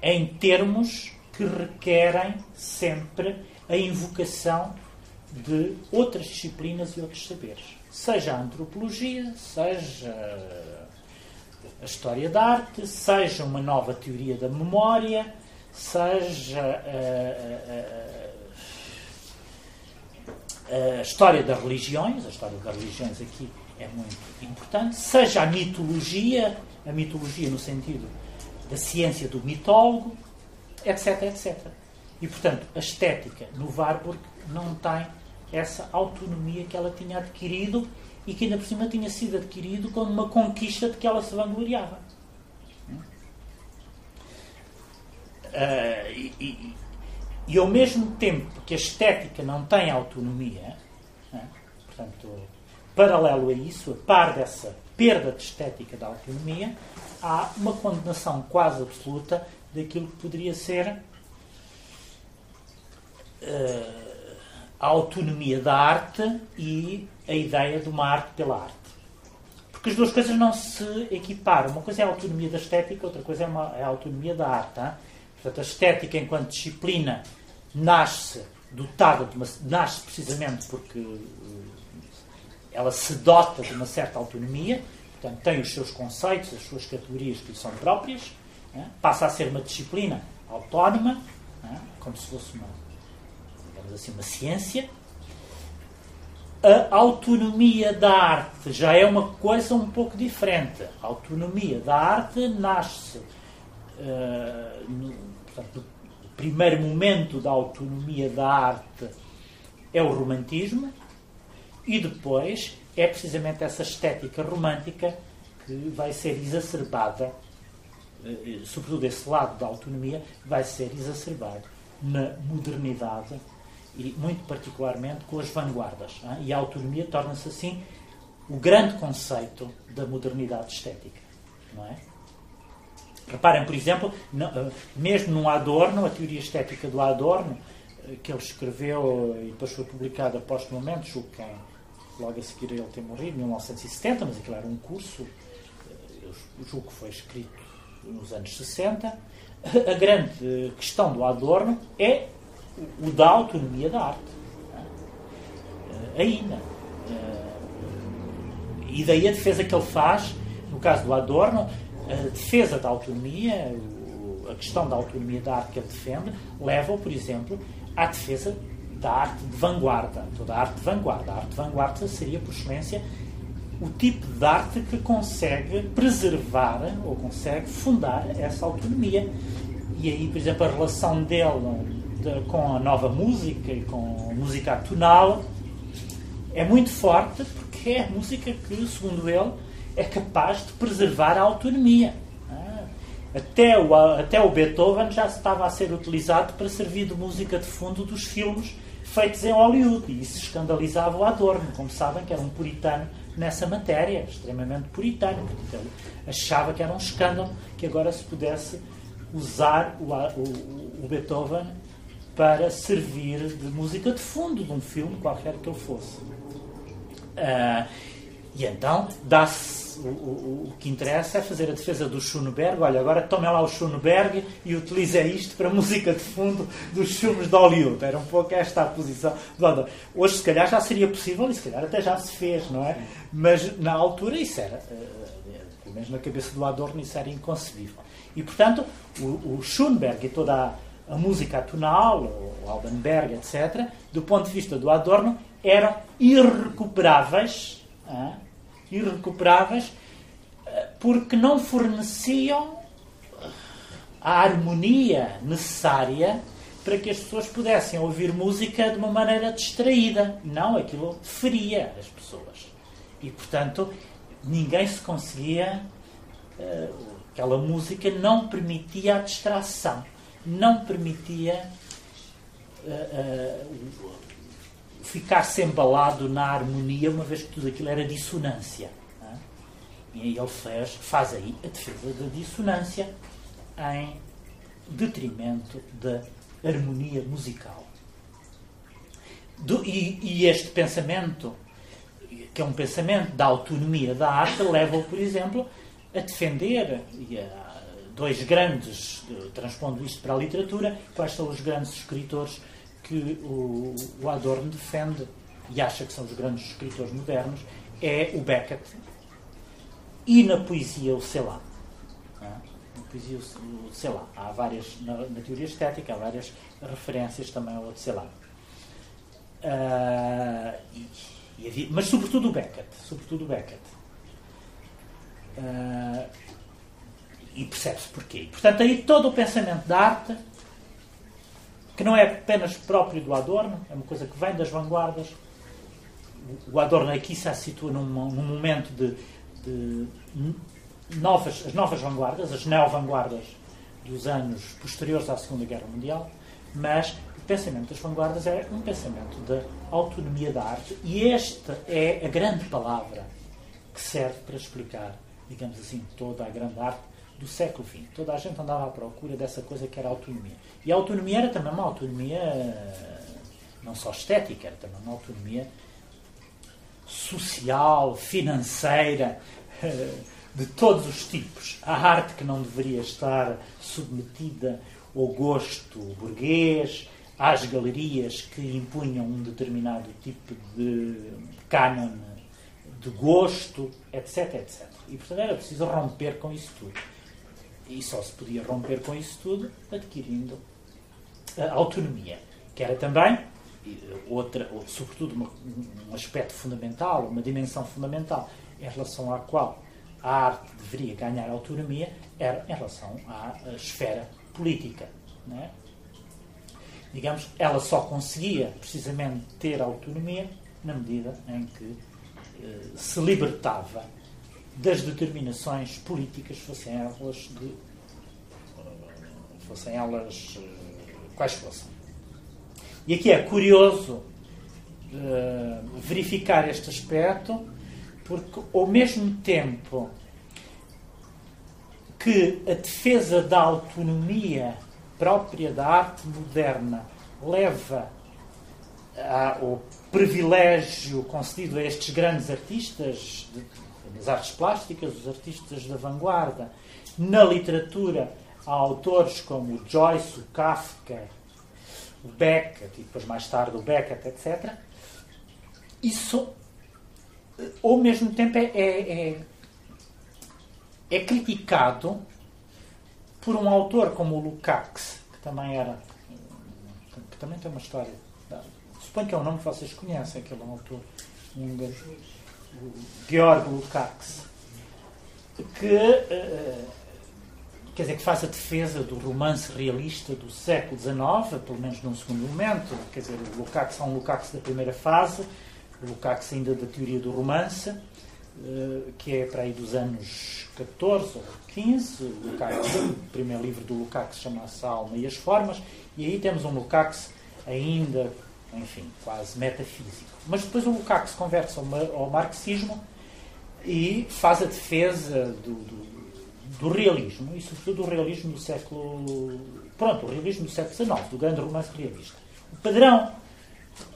em termos que requerem sempre a invocação de outras disciplinas e outros saberes. Seja a antropologia, seja a história da arte, seja uma nova teoria da memória, seja a, a, a a história das religiões, a história das religiões aqui é muito importante, seja a mitologia, a mitologia no sentido da ciência do mitólogo, etc, etc. E, portanto, a estética no Warburg não tem essa autonomia que ela tinha adquirido e que ainda por cima tinha sido adquirido como uma conquista de que ela se vangloriava. Uh, e, e, e ao mesmo tempo que a estética não tem autonomia, né, portanto, paralelo a isso, a par dessa perda de estética da autonomia, há uma condenação quase absoluta daquilo que poderia ser uh, a autonomia da arte e a ideia de uma arte pela arte. Porque as duas coisas não se equiparam. Uma coisa é a autonomia da estética, outra coisa é, uma, é a autonomia da arte. Hein? Portanto, a estética, enquanto disciplina, nasce dotada de uma. nasce precisamente porque eh, ela se dota de uma certa autonomia, portanto, tem os seus conceitos, as suas categorias que lhe são próprias, né? passa a ser uma disciplina autónoma, né? como se fosse uma, digamos assim, uma ciência. A autonomia da arte já é uma coisa um pouco diferente. A autonomia da arte nasce, uh, portanto, o primeiro momento da autonomia da arte é o romantismo, e depois é precisamente essa estética romântica que vai ser exacerbada, eh, sobretudo esse lado da autonomia, vai ser exacerbado na modernidade e muito particularmente com as vanguardas. E a autonomia torna-se assim o grande conceito da modernidade estética, não é? Reparem, por exemplo, eh, mesmo no Adorno, a teoria estética do Adorno, eh, que ele escreveu e depois foi publicada postumamente, julgo que logo a seguir ele ter morrido, em 1970, mas aquilo era um curso, eh, julgo que foi escrito nos anos 60. A grande questão do Adorno é o da autonomia da arte. É? Ainda. E daí a defesa que ele faz, no caso do Adorno, a defesa da autonomia, a questão da autonomia da arte que ele defende, leva, por exemplo, à defesa da arte de vanguarda, toda a arte de vanguarda. A arte de vanguarda seria, por excelência, o tipo de arte que consegue preservar ou consegue fundar essa autonomia. E aí, por exemplo, a relação dele de, com a nova música e com a música atonal é muito forte porque é a música que, segundo ele, é capaz de preservar a autonomia. Ah, até o, até o Beethoven já estava a ser utilizado para servir de música de fundo dos filmes feitos em Hollywood. E isso escandalizava o Adorno, como sabem, que era um puritano nessa matéria, extremamente puritano. Portanto, ele achava que era um escândalo que agora se pudesse usar o, o, o Beethoven para servir de música de fundo de um filme qualquer que ele fosse. Uh, e então dá-se o, o, o, que interessa é fazer a defesa do Schoenberg. Olha, agora tome lá o Schoenberg e utilize isto para música de fundo dos filmes de Hollywood. Era um pouco esta a posição do Hoje, se calhar, já seria possível e se calhar até já se fez, não é? Mas na altura isso era, uh, pelo menos na cabeça do Adorno, isso era inconcebível. E portanto, o, o Schoenberg e toda a a música atonal, o Albenberg, etc., do ponto de vista do Adorno, eram irrecuperáveis, irrecuperáveis eh, porque não forneciam a harmonia necessária para que as pessoas pudessem ouvir música de uma maneira distraída. Não, aquilo feria as pessoas. E, portanto, ninguém se conseguia. Eh, aquela música não permitia a distração não permitia uh, uh, ficar-se embalado na harmonia, uma vez que tudo aquilo era dissonância. É? E aí ele faz, faz aí a defesa da dissonância em detrimento da harmonia musical. Do, e, e, este pensamento, que é um pensamento da autonomia da arte, leva-o, por exemplo, a defender e a dois grandes, transpondo isto para a literatura, quais são os grandes escritores que o, o Adorno defende e acha que são os grandes escritores modernos, é o Beckett e na poesia o Celan. Na poesia o Celan. Há várias, na, na, teoria estética, há várias referências também ao Celan. Uh, mas sobretudo o Beckett. Sobretudo o Beckett. Uh, e percebe-se porquê. Portanto, aí todo o pensamento da arte, que não é apenas próprio do Adorno, é uma coisa que vem das vanguardas. O Adorno aqui se situa num, num momento de, de, novas, as novas vanguardas, as neo-vanguardas dos anos posteriores à Segunda Guerra Mundial, mas o pensamento das vanguardas é um pensamento da autonomia da arte e esta é a grande palavra que serve para explicar, digamos assim, toda a grande arte do século XX. Toda a gente andava à procura dessa coisa que era a autonomia. E a autonomia era também uma autonomia não só estética, era também uma autonomia social, financeira, de todos os tipos. A arte que não deveria estar submetida ao gosto burguês, às galerias que impunham um determinado tipo de cânon de gosto, etc, etc. E, portanto, era preciso romper com isso tudo. E só se podia romper com isso tudo adquirindo a autonomia, que era também outra, sobretudo uma, um aspecto fundamental, uma dimensão fundamental em relação à qual a arte deveria ganhar autonomia era em relação à esfera política. É? Digamos, ela só conseguia precisamente ter autonomia na medida em que eh, se libertava das determinações políticas, fossem elas de fossem elas eh, quais fossem. E aqui é curioso uh, verificar este aspecto, porque ao mesmo tempo que a defesa da autonomia própria da arte moderna leva ao privilégio concedido a estes grandes artistas das artes plásticas, os artistas da vanguarda, na literatura há autores como o Joyce, o Kafka, o Beckett, e depois mais tarde o Beckett, etc. Isso, ao mesmo tempo, é, é, é, é criticado por um autor como o Lukács, que também era. que também tem uma história. Suponho que é um nome que vocês conhecem, aquele é autor húngaro, Georg Lukács, que. Uh, quer dizer, que faz a defesa do romance realista do século XIX, pelo menos num segundo momento. Quer dizer, o Lukács é um Lukács da primeira fase, o Lukács ainda da teoria do romance, eh, que é para aí dos anos 14 ou 15. O, Lukács, o primeiro livro do Lukács chama-se A Alma e as Formas, e aí temos um Lukács ainda, enfim, quase metafísico. Mas depois o Lukács converte-se ao, ao marxismo e faz a defesa do, do do realismo, e sobretudo do realismo do século. Pronto, o realismo do século XIX, do grande romance realista. O padrão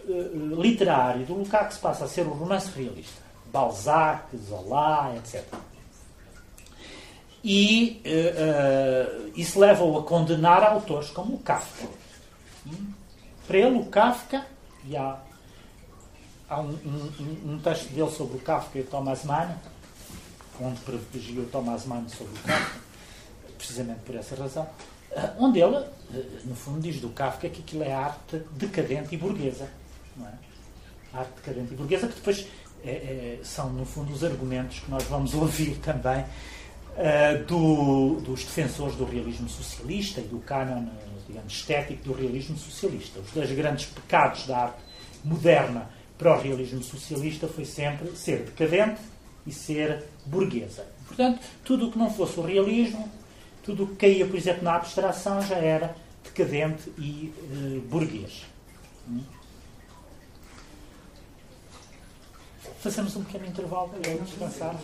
uh, literário do Lukács passa a ser o romance realista. Balzac, Zola, etc. E uh, uh, isso leva-o a condenar autores como o Kafka. Hum? Para ele, o Kafka, e há, há um, um, um texto dele sobre o Kafka e o Thomas Mann, onde privilegiou Thomas Mann sobre o Kafka, precisamente por essa razão, eh, onde ele, eh, no fundo, diz do Kafka que aquilo é arte decadente e burguesa. É? Arte decadente e burguesa, que depois é, é, são, no fundo, os argumentos que nós vamos ouvir também do, dos defensores do realismo socialista e do cânon, digamos, estético do realismo socialista. Os dois grandes pecados da arte moderna para o realismo socialista foi sempre ser decadente e ser burguesa. Portanto, tudo o que não fosse o realismo, tudo o que caía, por exemplo, na abstração, já era decadente e eh, burguês. Hum? Fazemos um pequeno intervalo para descansar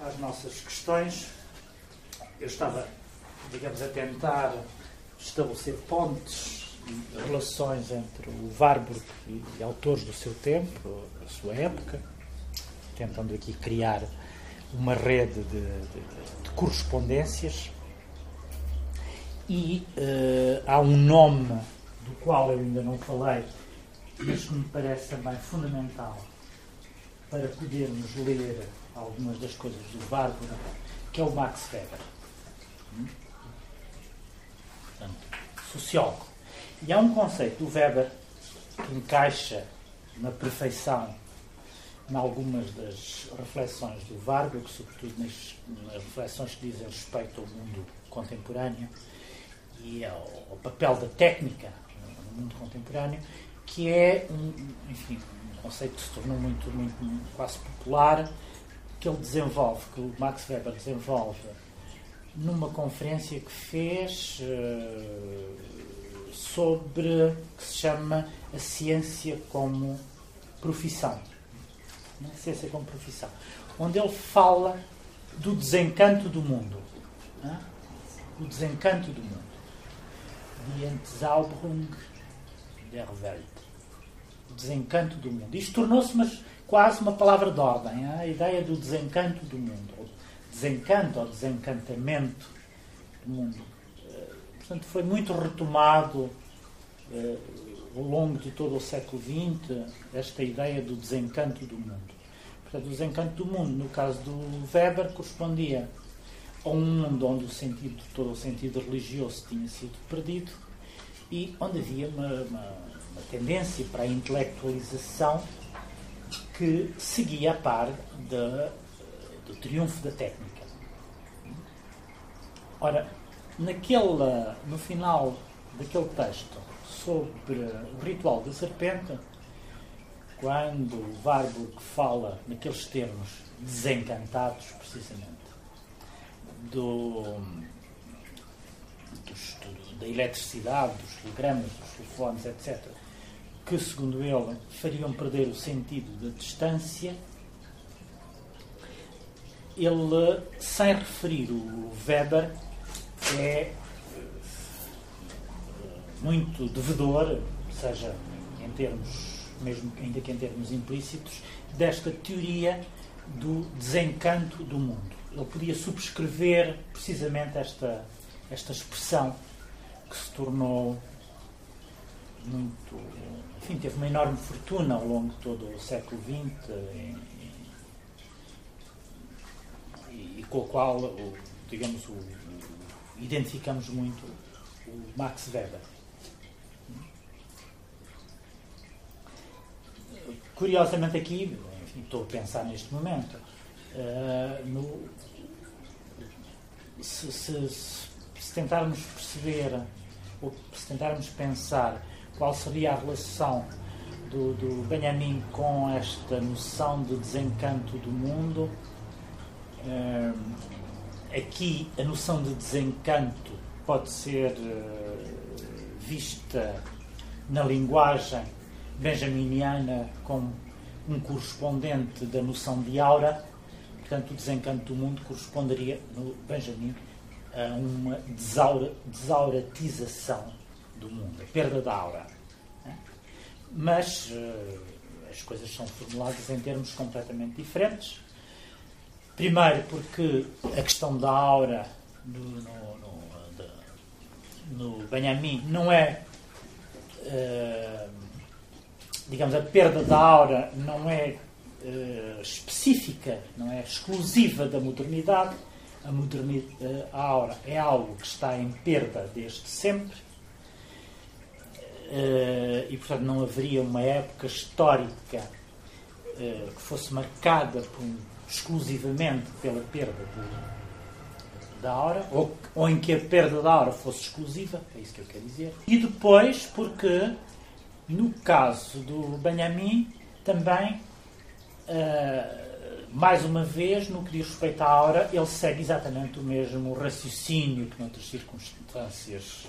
às nossas questões. Eu estava, digamos, a tentar estabelecer pontes relações entre o Warburg e autores do seu tempo, da sua época, tentando aqui criar uma rede de, de, de correspondências. E uh, há um nome do qual eu ainda não falei, mas que me parece também fundamental para podermos ler algumas das coisas do Bárbara, que é o Max Weber. Portanto, sociólogo. E há um conceito do Weber que encaixa na perfeição em algumas das reflexões do Warburg, sobretudo nas, nas reflexões que dizem respeito ao mundo contemporâneo e ao, ao papel da técnica no mundo contemporâneo, que é um, enfim, um conceito que se tornou muito, muito quase popular, que ele desenvolve, que o Max Weber desenvolve numa conferência que fez uh, sobre que se chama a ciência como profissão né? ciência como profissão, onde ele fala do desencanto do mundo. Né? O desencanto do mundo. Die Entzauberung der Welt. O desencanto do mundo. Isto tornou-se quase uma palavra de ordem, a ideia do desencanto do mundo. Desencanto ou desencantamento do mundo. Portanto, foi muito retomado eh, ao longo de todo o século XX, esta ideia do desencanto do mundo. Portanto, o desencanto do mundo, no caso do Weber, correspondia a um mundo onde o sentido, todo o sentido religioso tinha sido perdido e onde havia uma, uma, uma tendência para a intelectualização que seguia a par de, do triunfo da técnica. Ora, naquele, no final daquele texto sobre o ritual da serpente, quando o Warburg fala naqueles termos desencantados, precisamente, do, do, da eletricidade, dos telegramas, dos telefones, etc., que, segundo ele, fariam perder o sentido da distância, ele, sem referir o Weber, é muito devedor, seja em termos, mesmo ainda que em termos implícitos, desta teoria do desencanto do mundo. Ele podia subscrever precisamente esta, esta expressão que se tornou muito. Enfim, teve uma enorme fortuna ao longo de todo o século XX e, e, com a qual, o, digamos, o, identificamos muito o Max Weber. Curiosamente aqui, enfim, estou a pensar neste momento, uh, no, se, se, se tentarmos perceber ou se tentarmos pensar qual seria a relação do, do Benjamin com esta noção de desencanto do mundo. Uh, aqui a noção de desencanto pode ser uh, vista na linguagem benjaminiana como um correspondente da noção de aura. Portanto, o desencanto do mundo corresponderia, no Benjamin, a uma desaura, desauratização do mundo, a perda da aura. Mas uh, as coisas são formuladas em termos completamente diferentes. Primeiro, porque a questão da aura no, no, no, no Benjamin não é. Uh, digamos, a perda da aura não é uh, específica, não é exclusiva da modernidade. A, modernidade, a aura é algo que está em perda desde sempre Uh, e, portanto, não haveria uma época histórica que fosse marcada por, exclusivamente pela perda de, da aura, ou, ou em que a perda da aura fosse exclusiva, é isso que eu quero dizer. E depois, porque no caso do Benjamin, também, uh, mais uma vez, no que diz respeito à aura, ele segue exatamente o mesmo raciocínio que, noutras circunstâncias,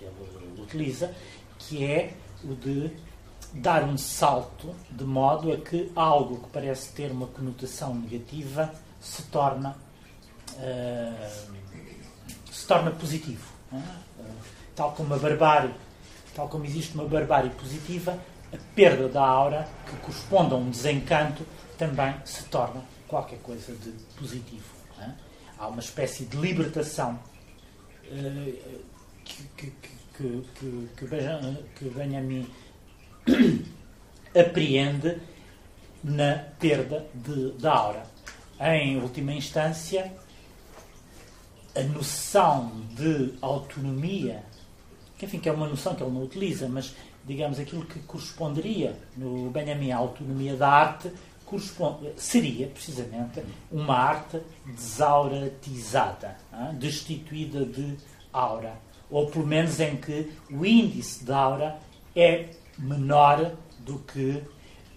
ele utiliza, que é o de dar um salto de modo a que algo que parece ter uma conotação negativa se torna uh, se torna positivo. É? Uh, tal como a barbárie, tal como existe uma barbárie positiva, a perda da aura, que corresponde a um desencanto, também se torna qualquer coisa de positivo. É? Há uma espécie de libertação uh, que, que, que, que, que Benjamin apreende na perda de, da aura. Em última instância, a noção de autonomia, que enfim que é uma noção que ele não utiliza, mas digamos aquilo que corresponderia no Benjamin à autonomia da arte, seria precisamente uma arte desauratizada, destituída de aura, ou pelo menos em que o índice de aura é menor do que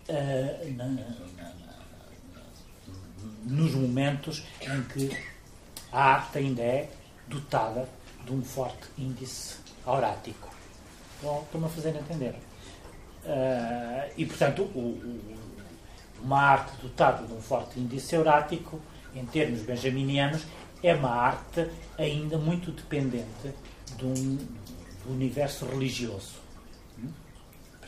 uh, na, na, nos momentos em que a arte ainda é dotada de um forte índice aurático. Estou-me a fazer entender. Uh, e, portanto, o, o, uma arte dotada de um forte índice aurático, em termos benjaminianos, é uma arte ainda muito dependente de um, do universo religioso.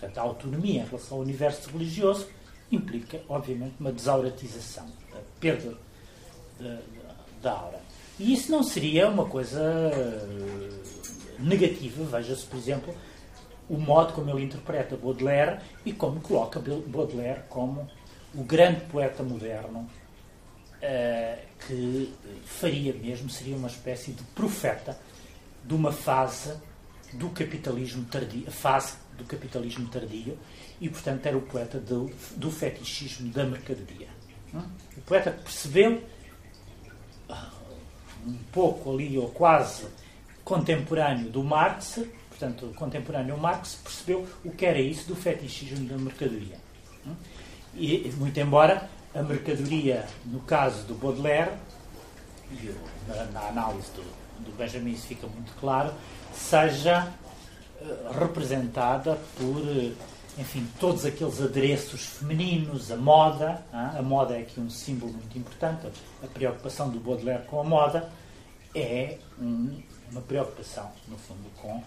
Portanto, a autonomia em relação ao universo religioso implica, obviamente, uma desauratização, a perda da aura. E isso não seria uma coisa eh, negativa. Veja-se, por exemplo, o modo como ele interpreta Baudelaire e como coloca Baudelaire como o grande poeta moderno uh, que faria mesmo, seria uma espécie de profeta de uma fase do capitalismo tardio, fase do capitalismo tardio, e portanto era o poeta do, do fetichismo da mercadoria. O poeta percebeu ah, um pouco ali, ou quase contemporâneo do Marx, portanto, contemporâneo ao Marx, percebeu o que era isso do fetichismo da mercadoria. E, muito embora a mercadoria, no caso do Baudelaire, e na, na análise do, do Benjamin isso fica muito claro, seja representada por, uh, enfim, todos aqueles adereços femininos, a moda. Uh, a moda é aqui um símbolo muito importante. A preocupação do Baudelaire com a moda é um, uma preocupação, no fundo, com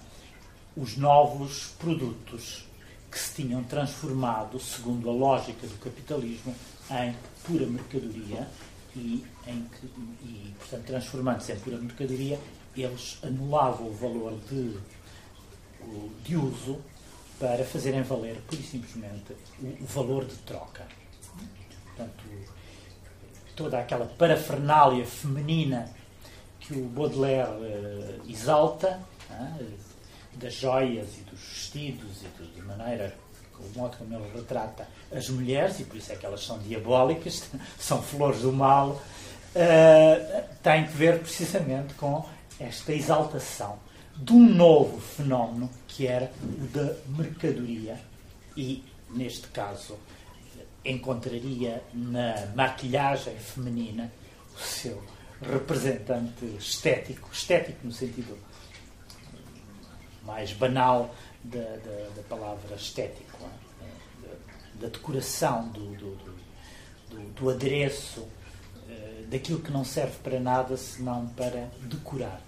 os novos produtos que se tinham transformado, segundo a lógica do capitalismo, em pura mercadoria e, em que, e portanto, transformando-se em pura mercadoria, eles anulavam o valor de, de uso para fazerem valer, pura e simplesmente, o, valor de troca. Portanto, toda aquela parafernália feminina que o Baudelaire uh, exalta, uh, das joias e dos vestidos e de maneira o modo como ele retrata as mulheres, e por isso é que elas são diabólicas, são flores do mal, uh, tem que ver precisamente com esta exaltação de um novo fenómeno que era o da mercadoria e, neste caso, encontraria na maquilhagem feminina o seu representante estético, estético no sentido mais banal da, da, da palavra estético, é? da, decoração, do, do, do, do adereço, eh, daquilo que não serve para nada senão para decorar.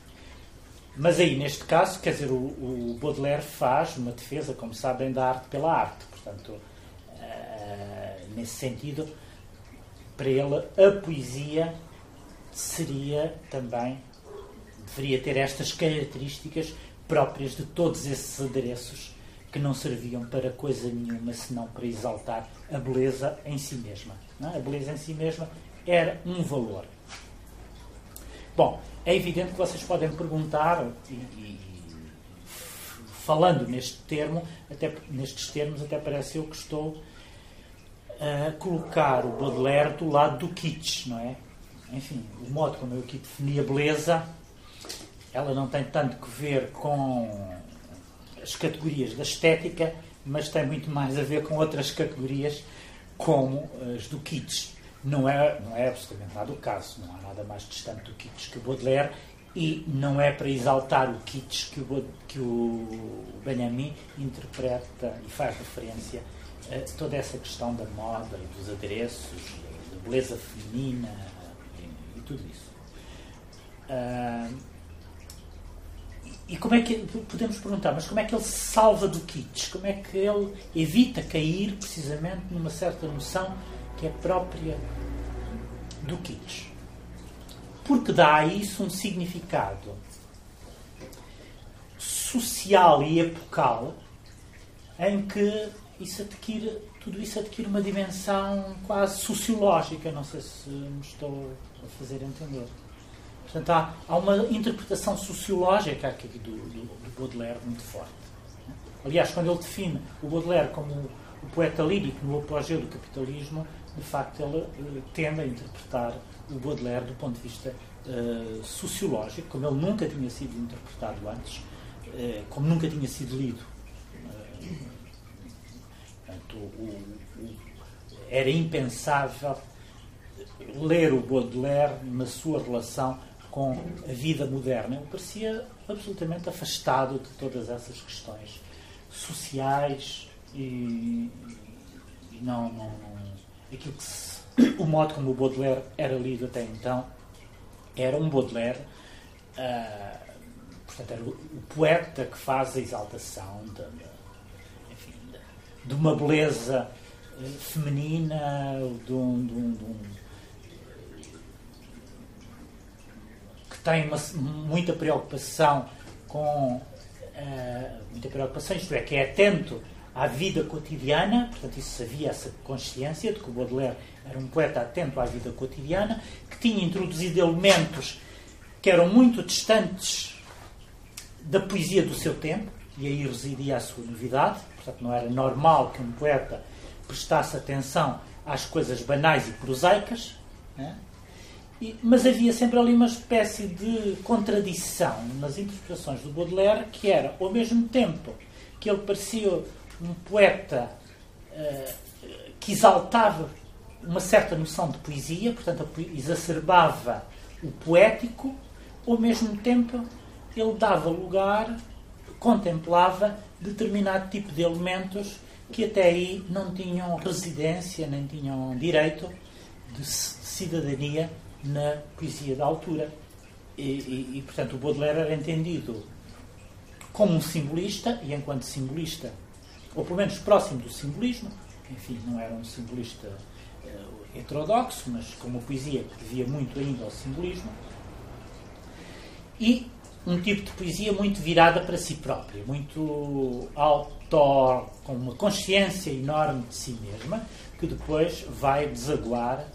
Mas aí, neste caso, quer dizer, o, o Baudelaire faz uma defesa, como sabem, da arte pela arte. Portanto, uh, nesse sentido, para ele, a poesia seria também, deveria ter estas características próprias de todos esses adereços que não serviam para coisa nenhuma senão para exaltar a beleza em si mesma. É? A beleza em si mesma era um valor. Bom, é evidente que vocês podem perguntar, e, e, falando neste termo, até, nestes termos, até parece eu que estou a colocar o Baudelaire do lado do kitsch, não é? Enfim, o modo como eu aqui defini a beleza ela não tem tanto que ver com as categorias da estética, mas tem muito mais a ver com outras categorias, como as do kitsch. Não é, não é absolutamente nada o caso, não há nada mais distante do kitsch que o Baudelaire, e não é para exaltar o kitsch que o, que o Benjamin interpreta e faz referência a toda essa questão da moda e dos adereços, da beleza feminina e, tudo isso. Uh, e como é que podemos perguntar, mas como é que ele se salva do kitsch? Como é que ele evita cair precisamente numa certa noção que é própria do kitsch? Porque dá a isso um significado social e epocal em que isso adquire, tudo isso adquire uma dimensão quase sociológica. Não sei se me estou a fazer entender. Portanto, há, há uma interpretação sociológica aqui do, do, do, Baudelaire muito forte. Aliás, quando ele define o Baudelaire como o poeta lírico no apogeu do capitalismo, de facto ele uh, tende a interpretar o Baudelaire do ponto de vista uh, sociológico, como ele nunca tinha sido interpretado antes, uh, como nunca tinha sido lido. Portanto, o, o, era impensável ler o Baudelaire na sua relação com a vida moderna. Ele parecia absolutamente afastado de todas essas questões sociais e, e não, não, não, aquilo que se, o modo como o Baudelaire era lido até então era um Baudelaire uh, portanto era o, o, poeta que faz a exaltação de, enfim, de, uma beleza uh, feminina de um, de um, de um tem uma, muita preocupação com uh, muita preocupação, isto é, que é atento à vida cotidiana, portanto, isso havia essa consciência de que o Baudelaire era um poeta atento à vida cotidiana, que tinha introduzido elementos que eram muito distantes da poesia do seu tempo, e aí residia a sua novidade, portanto não era normal que um poeta prestasse atenção às coisas banais e prosaicas, né? e, mas havia sempre ali uma espécie de contradição nas interpretações do Baudelaire, que era, ao mesmo tempo que ele parecia um poeta uh, que exaltava uma certa noção de poesia, portanto, exacerbava o poético, ao mesmo tempo ele dava lugar, contemplava determinado tipo de elementos que até aí não tinham residência, nem tinham direito de cidadania na poesia da altura. E, e, e, portanto, o Baudelaire era entendido como um simbolista, e enquanto simbolista, ou pelo menos próximo do simbolismo, enfim, não era um simbolista uh, heterodoxo, mas com uma poesia que devia muito ainda ao simbolismo, e um tipo de poesia muito virada para si própria, muito autor, com uma consciência enorme de si mesma, que depois vai desaguar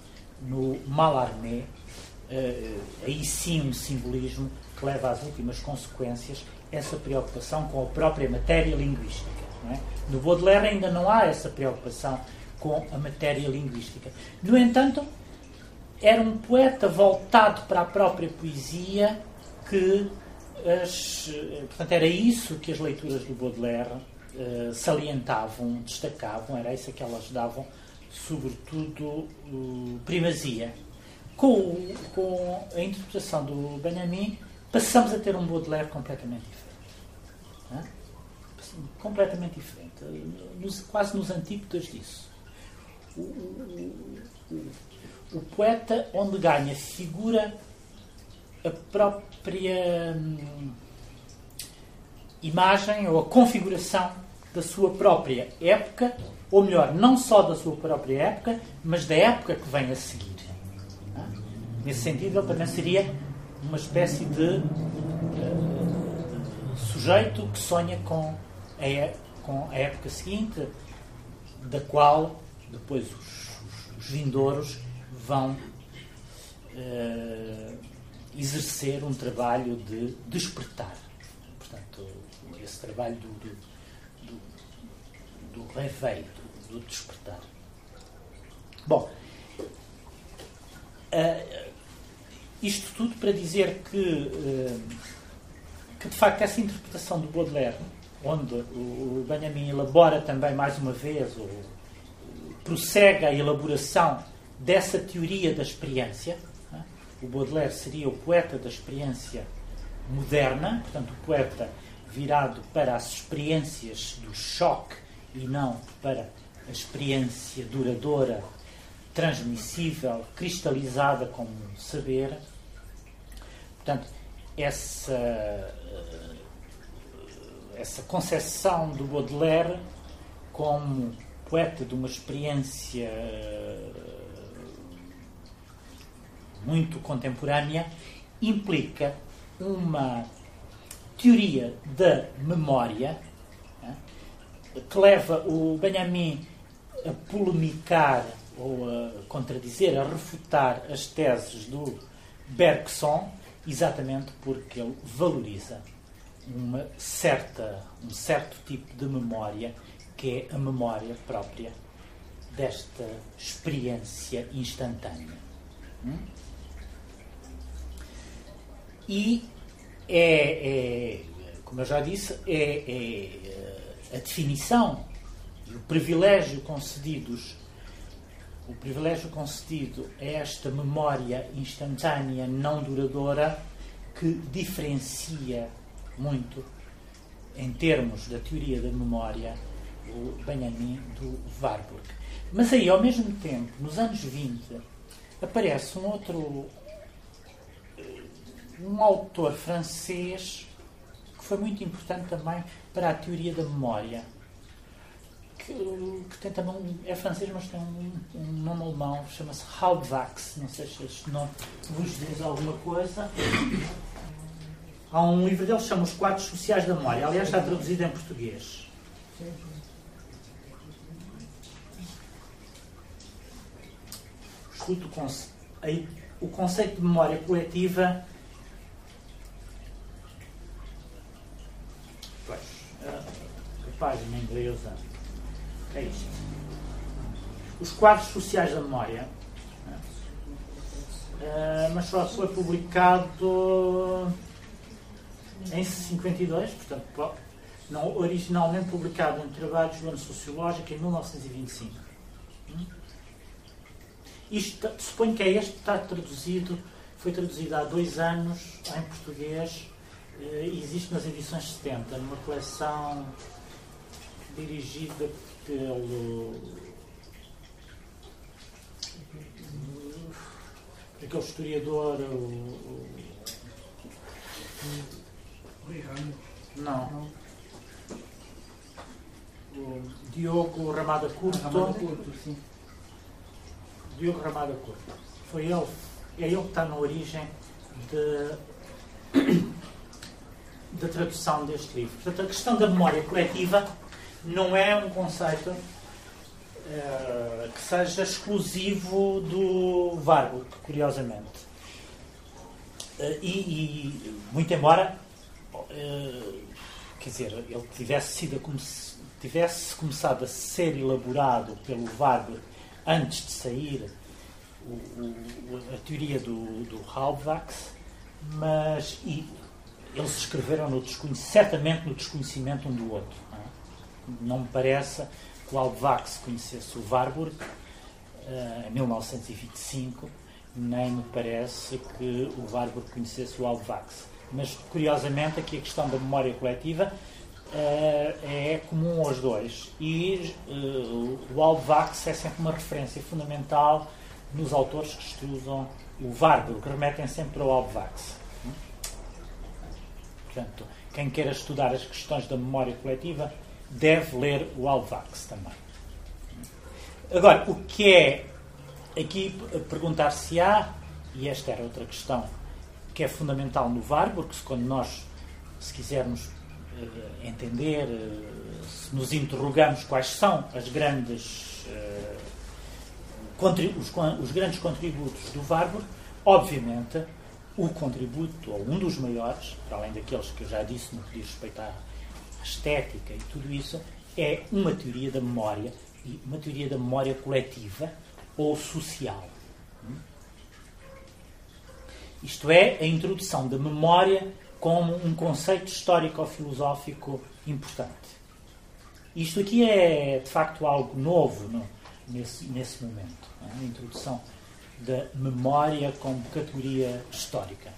no Mallarmé, uh, aí sim um simbolismo que leva às últimas consequências essa preocupação com a própria matéria linguística. É? No Baudelaire ainda não há essa preocupação com a matéria linguística. No entanto, era um poeta voltado para a própria poesia que as, portanto, era isso que as leituras do Baudelaire uh, salientavam, destacavam, era isso que elas davam, sobretudo, uh, primazia. Com, com a interpretação do Benjamin, passamos a ter um Baudelaire completamente diferente. Completamente diferente. Nos, quase nos antípodas disso. O, o, o, o poeta onde ganha figura a própria hum, imagem ou a configuração da sua própria época, ou melhor, não só da sua própria época, mas da época que vem a seguir. Nesse sentido, ele também seria uma espécie de, de sujeito que sonha com com a época seguinte, da qual depois os, os, os vindouros vão uh, exercer um trabalho de despertar. Portanto, esse trabalho do, do, do, do reveio, do, do, despertar. Bom, uh, isto tudo para dizer que, uh, que, de facto, essa interpretação do Baudelaire, onde o Benjamin elabora também, mais uma vez, ou prossegue a elaboração dessa teoria da experiência, o Baudelaire seria o poeta da experiência moderna, portanto, o poeta virado para as experiências do choque e não para a experiência duradoura, transmissível, cristalizada como saber. Portanto, essa, essa concepção do Baudelaire como poeta de uma experiência muito contemporânea, implica uma teoria da memória né, que leva o Benjamin a polemicar ou a contradizer, a refutar as teses do Bergson, exatamente porque ele valoriza uma certa, um certo tipo de memória que é a memória própria desta experiência instantânea. Hum? E é, é, como eu já disse, é, é a definição e o privilégio concedidos o privilégio concedido a esta memória instantânea não duradoura que diferencia muito em termos da teoria da memória o Benjamin do Warburg. Mas aí, ao mesmo tempo, nos anos 20, aparece um outro um autor francês que foi muito importante também para a teoria da memória. Que, que tem também é francês, mas tem um, um nome alemão, chama-se Halbwachs. Não sei se este nome vos diz alguma coisa. Há um livro dele que chama Os Quadros Sociais da Memória. Aliás, está traduzido em português. Escuto o conceito de memória coletiva página inglesa. É isto. Os quadros sociais da memória. Uh, mas só foi publicado em 52, portanto, não, originalmente publicado em Trabalhos do Ano Sociológico em 1925. Hum? Isto, suponho que é este está traduzido, foi traduzido há dois anos em português eh, e existe nas edições 70, numa coleção dirigida pelo aquele historiador o, o, não o Diogo Ramada Curto, Ramada Curto sim. Diogo Ramada Curto foi ele é ele que está na origem de, da tradução deste livro portanto a questão da memória coletiva não é um conceito uh, que seja exclusivo do Warburg, curiosamente. Uh, e, e, muito embora, uh, quer dizer, ele tivesse sido tivesse começado a ser elaborado pelo Warburg antes de sair o, o, a teoria do, do Halbwachs, mas e, eles escreveram no certamente no desconhecimento um do outro não me parece que o Alvax conhecesse o Warburg uh, em 1925, nem me parece que o Warburg conhecesse o Alvax. Mas, curiosamente, aqui a questão da memória coletiva uh, é comum aos dois. E uh, o Alvax é sempre uma referência fundamental nos autores que estudam o Warburg, que remetem sempre ao Alvax. Portanto, quem queira estudar as questões da memória coletiva deve ler o Alvax também. Agora, o que é aqui perguntar-se-á, e esta era outra questão que é fundamental no VAR, porque quando nós, se quisermos uh, entender, uh, se nos interrogamos quais são as grandes, uh, os, os, grandes contributos do Warburg, obviamente o contributo, ou um dos maiores, para além daqueles que eu já disse no que diz respeito à estética e tudo isso, é uma teoria da memória, e uma teoria da memória coletiva ou social. Isto é, a introdução da memória como um conceito histórico-filosófico importante. Isto aqui é, de facto, algo novo no, nesse, nesse momento. A introdução da memória como categoria histórica.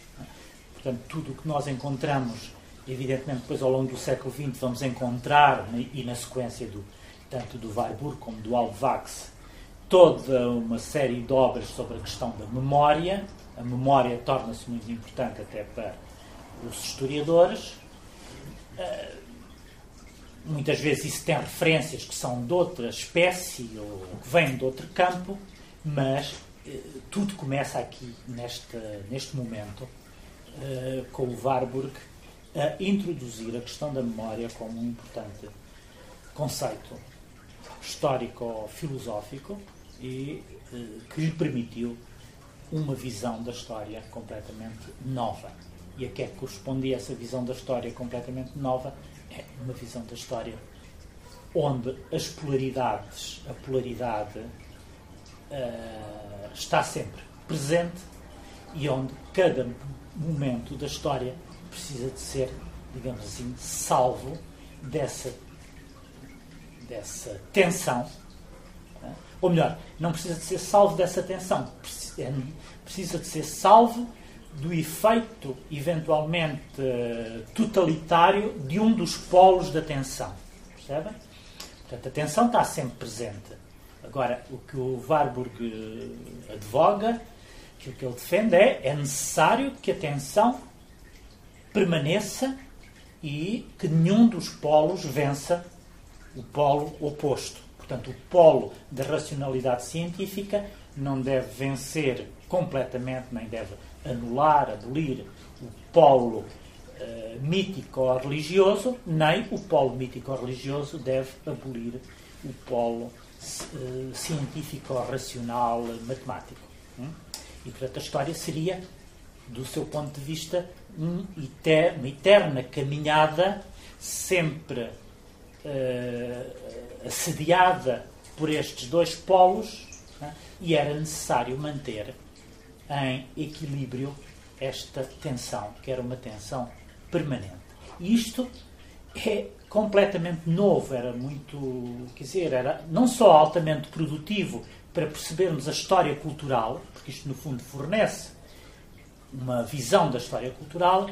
Portanto, tudo o que nós encontramos evidentemente, depois ao longo do século XX vamos encontrar, né, e na sequência do, tanto do Warburg como do Alvax, toda uma série de obras sobre a questão da memória. A memória torna-se muito importante até para os historiadores. Uh, muitas vezes isso tem referências que são de outra espécie ou que vêm de outro campo, mas uh, tudo começa aqui neste, neste momento uh, com o Warburg a introduzir a questão da memória como um importante conceito histórico-filosófico e eh, que lhe permitiu uma visão da história completamente nova. E a que é que correspondia essa visão da história completamente nova? É uma visão da história onde as polaridades, a polaridade uh, está sempre presente e onde cada momento da história precisa de ser, digamos assim, salvo dessa, dessa tensão. Ou melhor, não precisa de ser salvo dessa tensão, é, precisa de ser salvo do efeito eventualmente totalitário de um dos polos da tensão. Percebem? Portanto, a tensão está sempre presente. Agora, o que o Warburg eh, advoga, que o que ele defende é é necessário que a tensão permaneça e que nenhum dos polos vença o polo oposto. Portanto, o polo da racionalidade científica não deve vencer completamente, nem deve anular, abolir o polo uh, mítico-religioso, nem o polo mítico-religioso deve abolir o polo uh, científico-racional matemático. Hum? E, portanto, a história seria, do seu ponto de vista, um uma eterna caminhada, sempre uh, assediada por estes dois polos né? e era necessário manter em equilíbrio esta tensão, que era uma tensão permanente. Isto é completamente novo, era muito, quer dizer, era não só altamente produtivo para percebermos a história cultural, porque isto no fundo fornece uma visão da história cultural,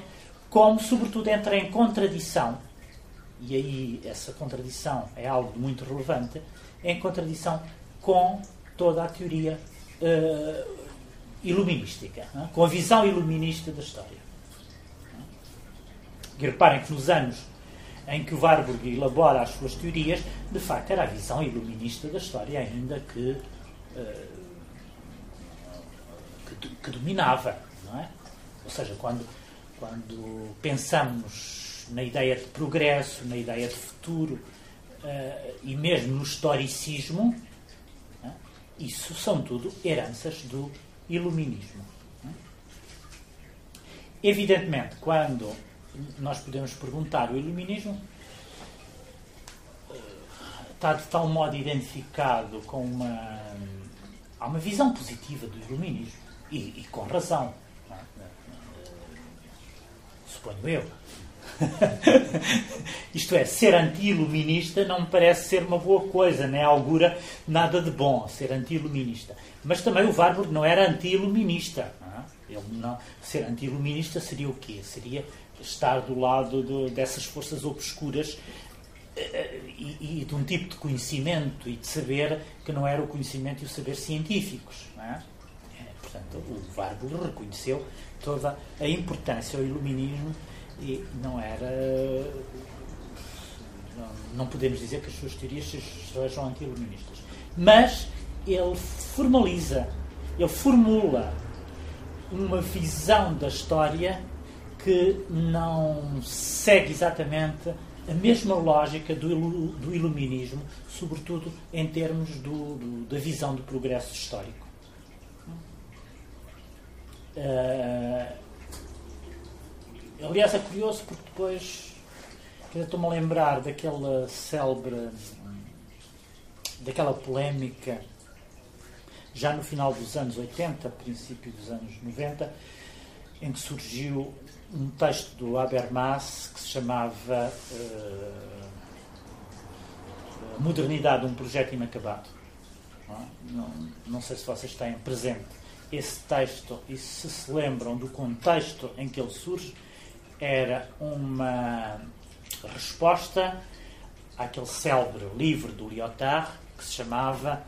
como sobretudo entra em contradição, e aí essa contradição é algo muito relevante, em contradição com toda a teoria uh, iluminística, é? com a visão iluminista da história. E reparem que nos anos em que o Warburg elabora as suas teorias, de facto era a visão iluminista da história ainda que, uh, que, que, dominava. Não é? Ou seja, quando, quando pensamos na ideia de progresso, na ideia de futuro uh, e mesmo no historicismo, é? isso são tudo heranças do iluminismo. É? Evidentemente, quando nós podemos perguntar, o iluminismo eh, está de tal modo identificado com uma. Há uma visão positiva do iluminismo, e, e com razão, é? suponho eu. Isto é, ser anti-iluminista não me parece ser uma boa coisa, nem augura nada de bom ser anti-iluminista. Mas também o Warburg não era anti-iluminista. Ele não, ser anti-iluminista seria o quê? Seria estar do lado de, dessas forças obscuras eh, e, e, de um tipo de conhecimento e de saber que não era o conhecimento e o saber científicos. É? É, portanto, o Warburg reconheceu toda a importância ao iluminismo e não era. Não, não podemos dizer que as suas teorias sejam anti-iluministas. Mas ele formaliza, ele formula uma visão da história que não segue exatamente a mesma lógica do, do iluminismo, sobretudo em termos do, do, da visão do progresso histórico. Uh, aliás, é curioso porque depois estou-me a lembrar daquela célebre daquela polémica já no final dos anos 80, princípio dos anos 90, em que surgiu um texto do Habermas que se chamava uh, Modernidade, um projeto inacabado. Não, não, não, sei se vocês têm presente esse texto e se se lembram do contexto em que ele surge, era uma resposta àquele célebre livro do Lyotard que se chamava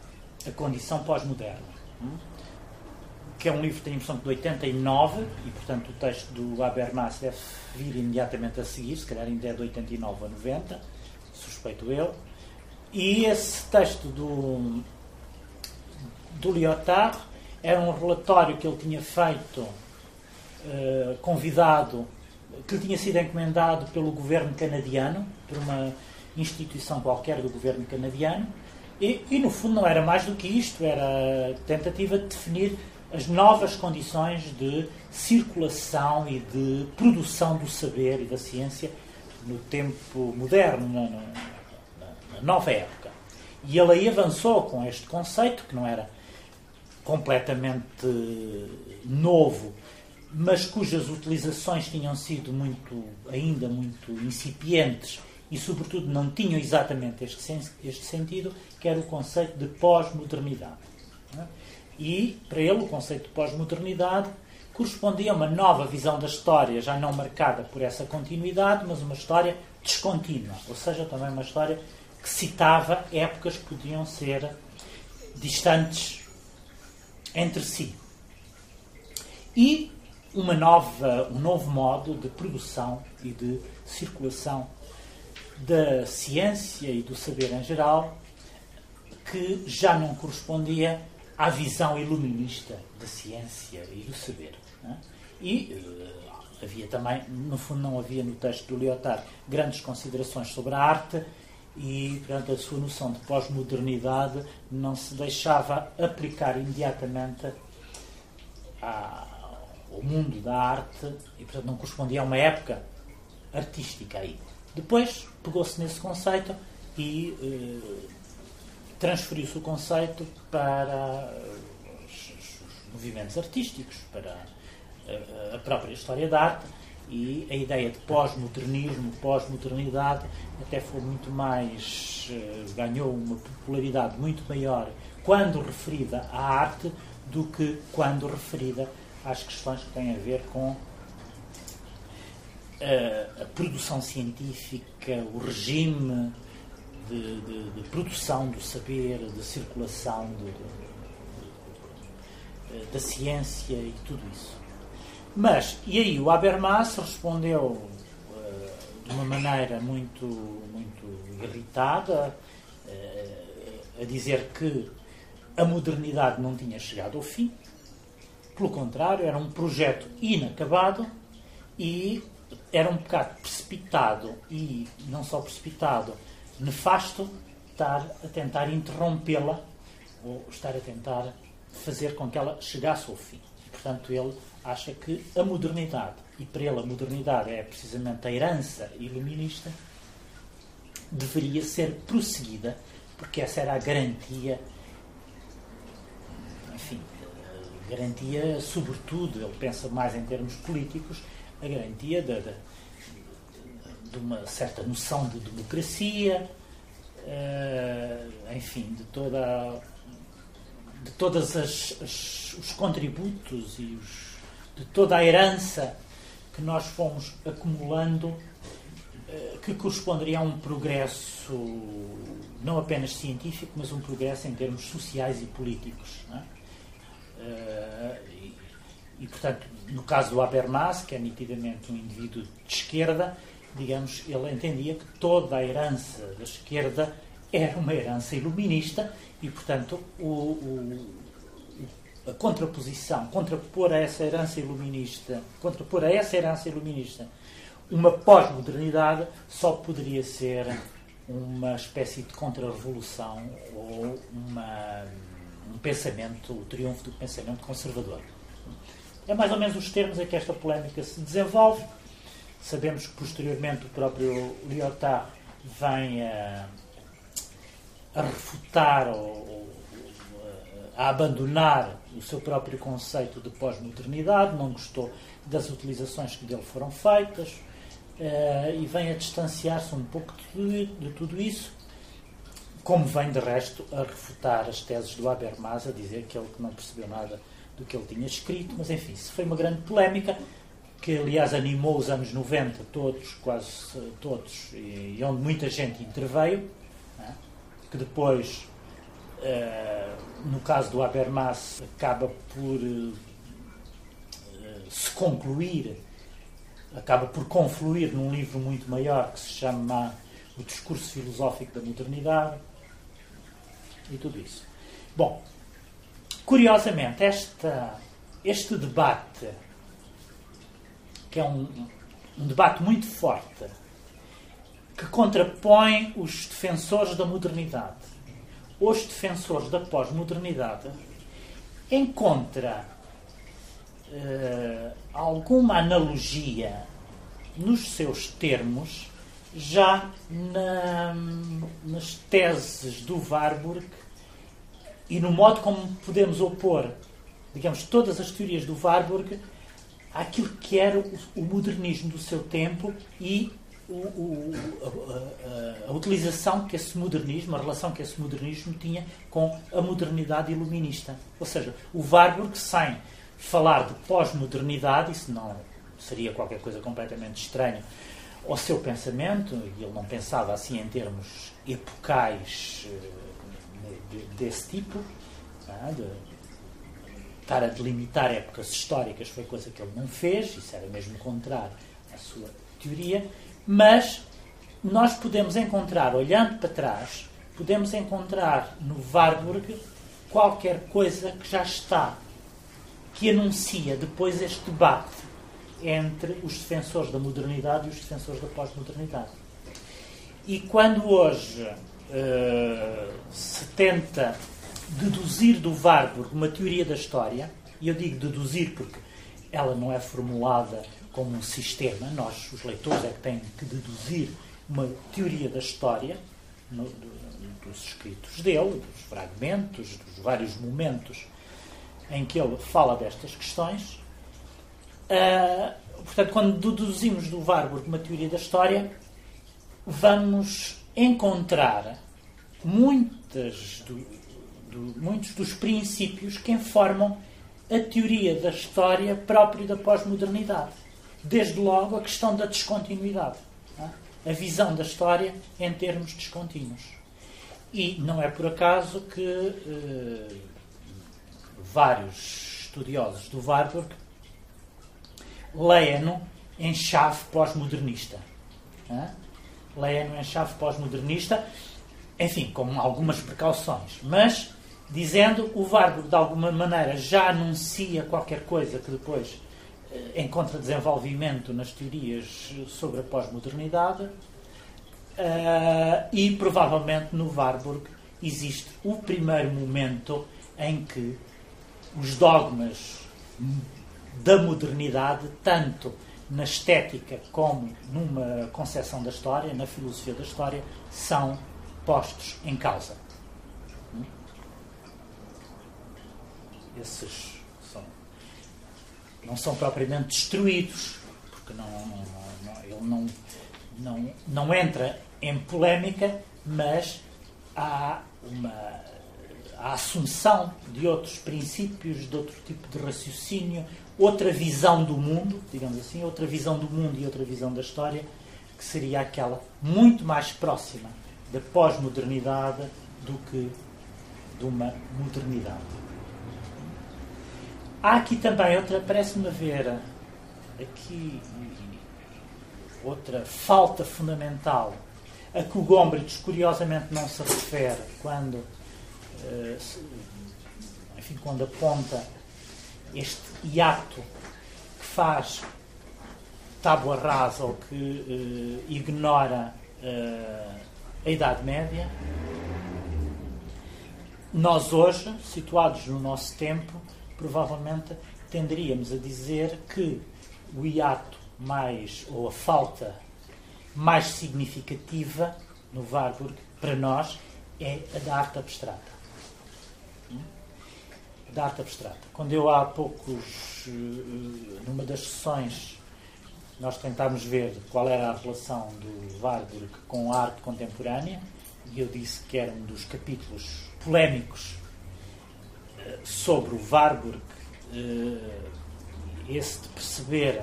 A Condição Pós-Moderna. Hum? que é um livro, tenho a impressão, de 89, e portanto o texto do Habermas deve vir imediatamente a seguir, se calhar ainda é de 89 a 90, suspeito eu. E esse texto do, do Lyotard era um relatório que ele tinha feito, uh, convidado, que lhe tinha sido encomendado pelo governo canadiano, por uma instituição qualquer do governo canadiano, e, e no fundo não era mais do que isto, era tentativa de definir as novas condições de circulação e de produção do saber e da ciência no tempo moderno, na, na, na nova época. E ele aí avançou com este conceito, que não era completamente novo, mas cujas utilizações tinham sido muito, ainda muito incipientes e, sobretudo, não tinham exatamente este, este sentido, que era o conceito de pós-modernidade. É? E, para ele, o conceito de pós-modernidade correspondia a uma nova visão da história, já não marcada por essa continuidade, mas uma história descontínua, ou seja, também uma história que citava épocas que podiam ser distantes entre si. E uma nova, um novo modo de produção e de circulação da ciência e do saber em geral, que já não correspondia à visão iluminista da ciência e do saber. É? E uh, havia também, no fundo, não havia no texto do Lyotard grandes considerações sobre a arte e, portanto, a sua noção de pós-modernidade não se deixava aplicar imediatamente ao mundo da arte e, portanto, não correspondia a uma época artística aí. Depois pegou-se nesse conceito e uh, transferiu-se o conceito para os, os movimentos artísticos, para a, a própria história da arte e a ideia de pós-modernismo, pós-modernidade, até foi muito mais. Uh, ganhou uma popularidade muito maior quando referida à arte do que quando referida às questões que têm a ver com a, eh, a produção científica, o regime de, de, de, produção do saber, de circulação de, da ciência e tudo isso. Mas, e aí o Habermas respondeu uh, de uma maneira muito, muito irritada, uh, a dizer que a modernidade não tinha chegado ao fim, pelo contrário, era um projeto inacabado e era um bocado precipitado e não só precipitado, nefasto estar a tentar interrompê-la ou estar a tentar fazer com que ela chegasse ao fim. E, portanto, ele acha que a modernidade, e para ele a modernidade é precisamente a herança iluminista, deveria ser prosseguida, porque essa era a garantia, enfim, a garantia, sobretudo, ele pensa mais em termos políticos, a garantia de, de, de uma certa noção de democracia, uh, enfim, de toda de todos os contributos e os de toda a herança que nós fomos acumulando, eh, que corresponderia a um progresso não apenas científico, mas um progresso em termos sociais e políticos. É? Eh, e, portanto, no caso do Habermas, que é nitidamente um indivíduo de esquerda, digamos, ele entendia que toda a herança da esquerda era uma herança iluminista e, portanto, o, o a contraposição, contrapor a essa herança iluminista, contrapor a essa herança iluminista uma pós-modernidade só poderia ser uma espécie de contra-revolução ou uma, um pensamento, o triunfo do pensamento conservador. É mais ou menos os termos em que esta polémica se desenvolve. Sabemos que posteriormente o próprio Lyotard vem a, a refutar ou, a abandonar o seu próprio conceito de pós-modernidade, não gostou das utilizações que dele foram feitas uh, e vem a distanciar-se um pouco de, de, tudo isso, como vem de resto a refutar as teses do Habermas, a dizer que ele não percebeu nada do que ele tinha escrito, mas enfim, isso foi uma grande polémica que aliás animou os anos 90 todos, quase todos, e, onde muita gente interveio, né? que depois eh, no caso do Habermas, acaba por uh, se concluir, acaba por confluir num livro muito maior que se chama O Discurso Filosófico da Modernidade e tudo isso. Bom, curiosamente, esta, este debate, que é um, um debate muito forte, que contrapõe os defensores da modernidade os defensores da pós-modernidade encontra uh, alguma analogia nos seus termos já na, nas teses do Warburg e no modo como podemos opor, digamos, todas as teorias do Warburg àquilo que era o, o modernismo do seu tempo e o, o, a, a, a, utilização que esse modernismo, a relação que esse modernismo tinha com a modernidade iluminista. Ou seja, o Warburg, sem falar de pós-modernidade, isso não seria qualquer coisa completamente estranha ao seu pensamento, e ele não pensava assim em termos epocais eh, desse tipo, é? de estar a delimitar épocas históricas foi coisa que ele não fez, isso era mesmo contrário à sua teoria. Mas nós podemos encontrar, olhando para trás, podemos encontrar no Warburg qualquer coisa que já está, que anuncia depois este debate entre os defensores da modernidade e os defensores da pós-modernidade. E quando hoje uh, se tenta deduzir do Warburg uma teoria da história, e eu digo deduzir porque ela não é formulada como um sistema, nós, os leitores, é que têm que deduzir uma teoria da história, no, do, dos escritos dele, dos fragmentos, dos vários momentos em que ele fala destas questões. Uh, portanto, quando deduzimos do Warburg uma teoria da história, vamos encontrar muitas do, do, muitos dos princípios que informam a teoria da história própria da pós-modernidade. Desde logo a questão da descontinuidade. É? A visão da história em termos descontínuos. E não é por acaso que eh, vários estudiosos do Warburg leem-no em chave pós-modernista. Leem-no em chave pós-modernista, enfim, com algumas precauções. Mas dizendo o Warburg de alguma maneira já anuncia qualquer coisa que depois eh, encontra desenvolvimento nas teorias sobre a pós-modernidade uh, e provavelmente no Warburg existe o primeiro momento em que os dogmas da modernidade, tanto na estética como numa concepção da história, na filosofia da história, são postos em causa. esses são, não são propriamente destruídos, porque não, não, não, ele não, não, não entra em polémica, mas há uma a assunção de outros princípios, de outro tipo de raciocínio, outra visão do mundo, digamos assim, outra visão do mundo e outra visão da história, que seria aquela muito mais próxima da pós-modernidade do que de uma modernidade. Há aqui também outra, parece-me haver aqui outra falta fundamental a que o Gombrich curiosamente não se refere quando, enfim, quando aponta este hiato que faz tábua rasa ou que uh, ignora uh, a Idade Média. Nós hoje, situados no nosso tempo, provavelmente tenderíamos a dizer que o hiato mais, ou a falta mais significativa no Warburg, para nós, é a da arte abstrata. Da arte abstrata. Quando eu há poucos, eh, numa das sessões, nós tentámos ver qual era a relação do Warburg com a arte contemporânea, e eu disse que era um dos capítulos polémicos sobre o Warburg, eh, esse de perceber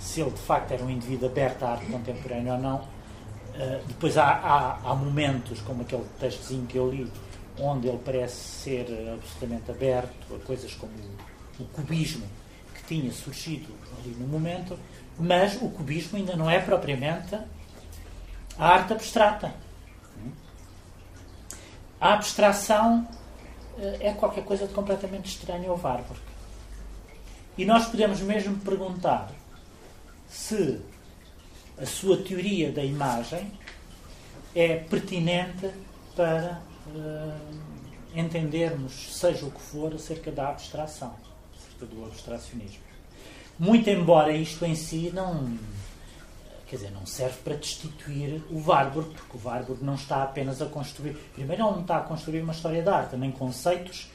se ele de facto era um indivíduo aberto à arte contemporânea ou não. Eh, depois há, há, há momentos, como aquele textozinho que eu li, onde ele parece ser absolutamente aberto a coisas como o cubismo que tinha surgido ali no momento, mas o cubismo ainda não é propriamente a arte abstrata. A abstração eh, é qualquer coisa de completamente estranho ao Warburg. E nós podemos mesmo perguntar se a sua teoria da imagem é pertinente para entendermos, seja o que for, acerca da abstração, acerca do abstracionismo. Muito embora isto em si não quer dizer, não serve para destituir o Warburg, porque o Warburg não está apenas a construir. Primeiro, não está a construir uma história de arte, também conceitos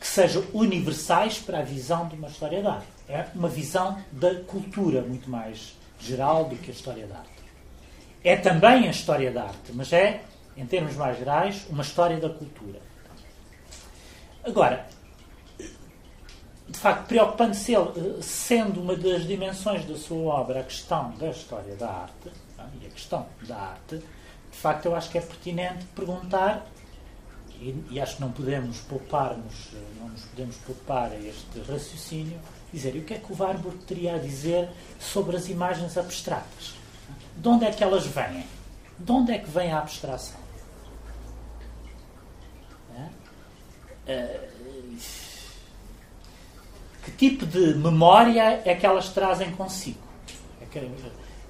que sejam universais para a visão de uma história de arte. É uma visão da cultura muito mais geral do que a história de arte. É também a história da arte, mas é, em termos mais gerais, uma história da cultura. Agora, de facto, preocupando-se ele, eh, sendo uma das dimensões da sua obra a questão da história da arte, tá? e a questão da arte, de facto, eu acho que é pertinente perguntar, e, e acho que não podemos poupar-nos, eh, não nos podemos poupar a este raciocínio, dizer, e o que é que o Warburg teria a dizer sobre as imagens abstratas? De onde é que elas vêm? De onde é que vem a abstração? É? Que tipo de memória é que elas trazem consigo? É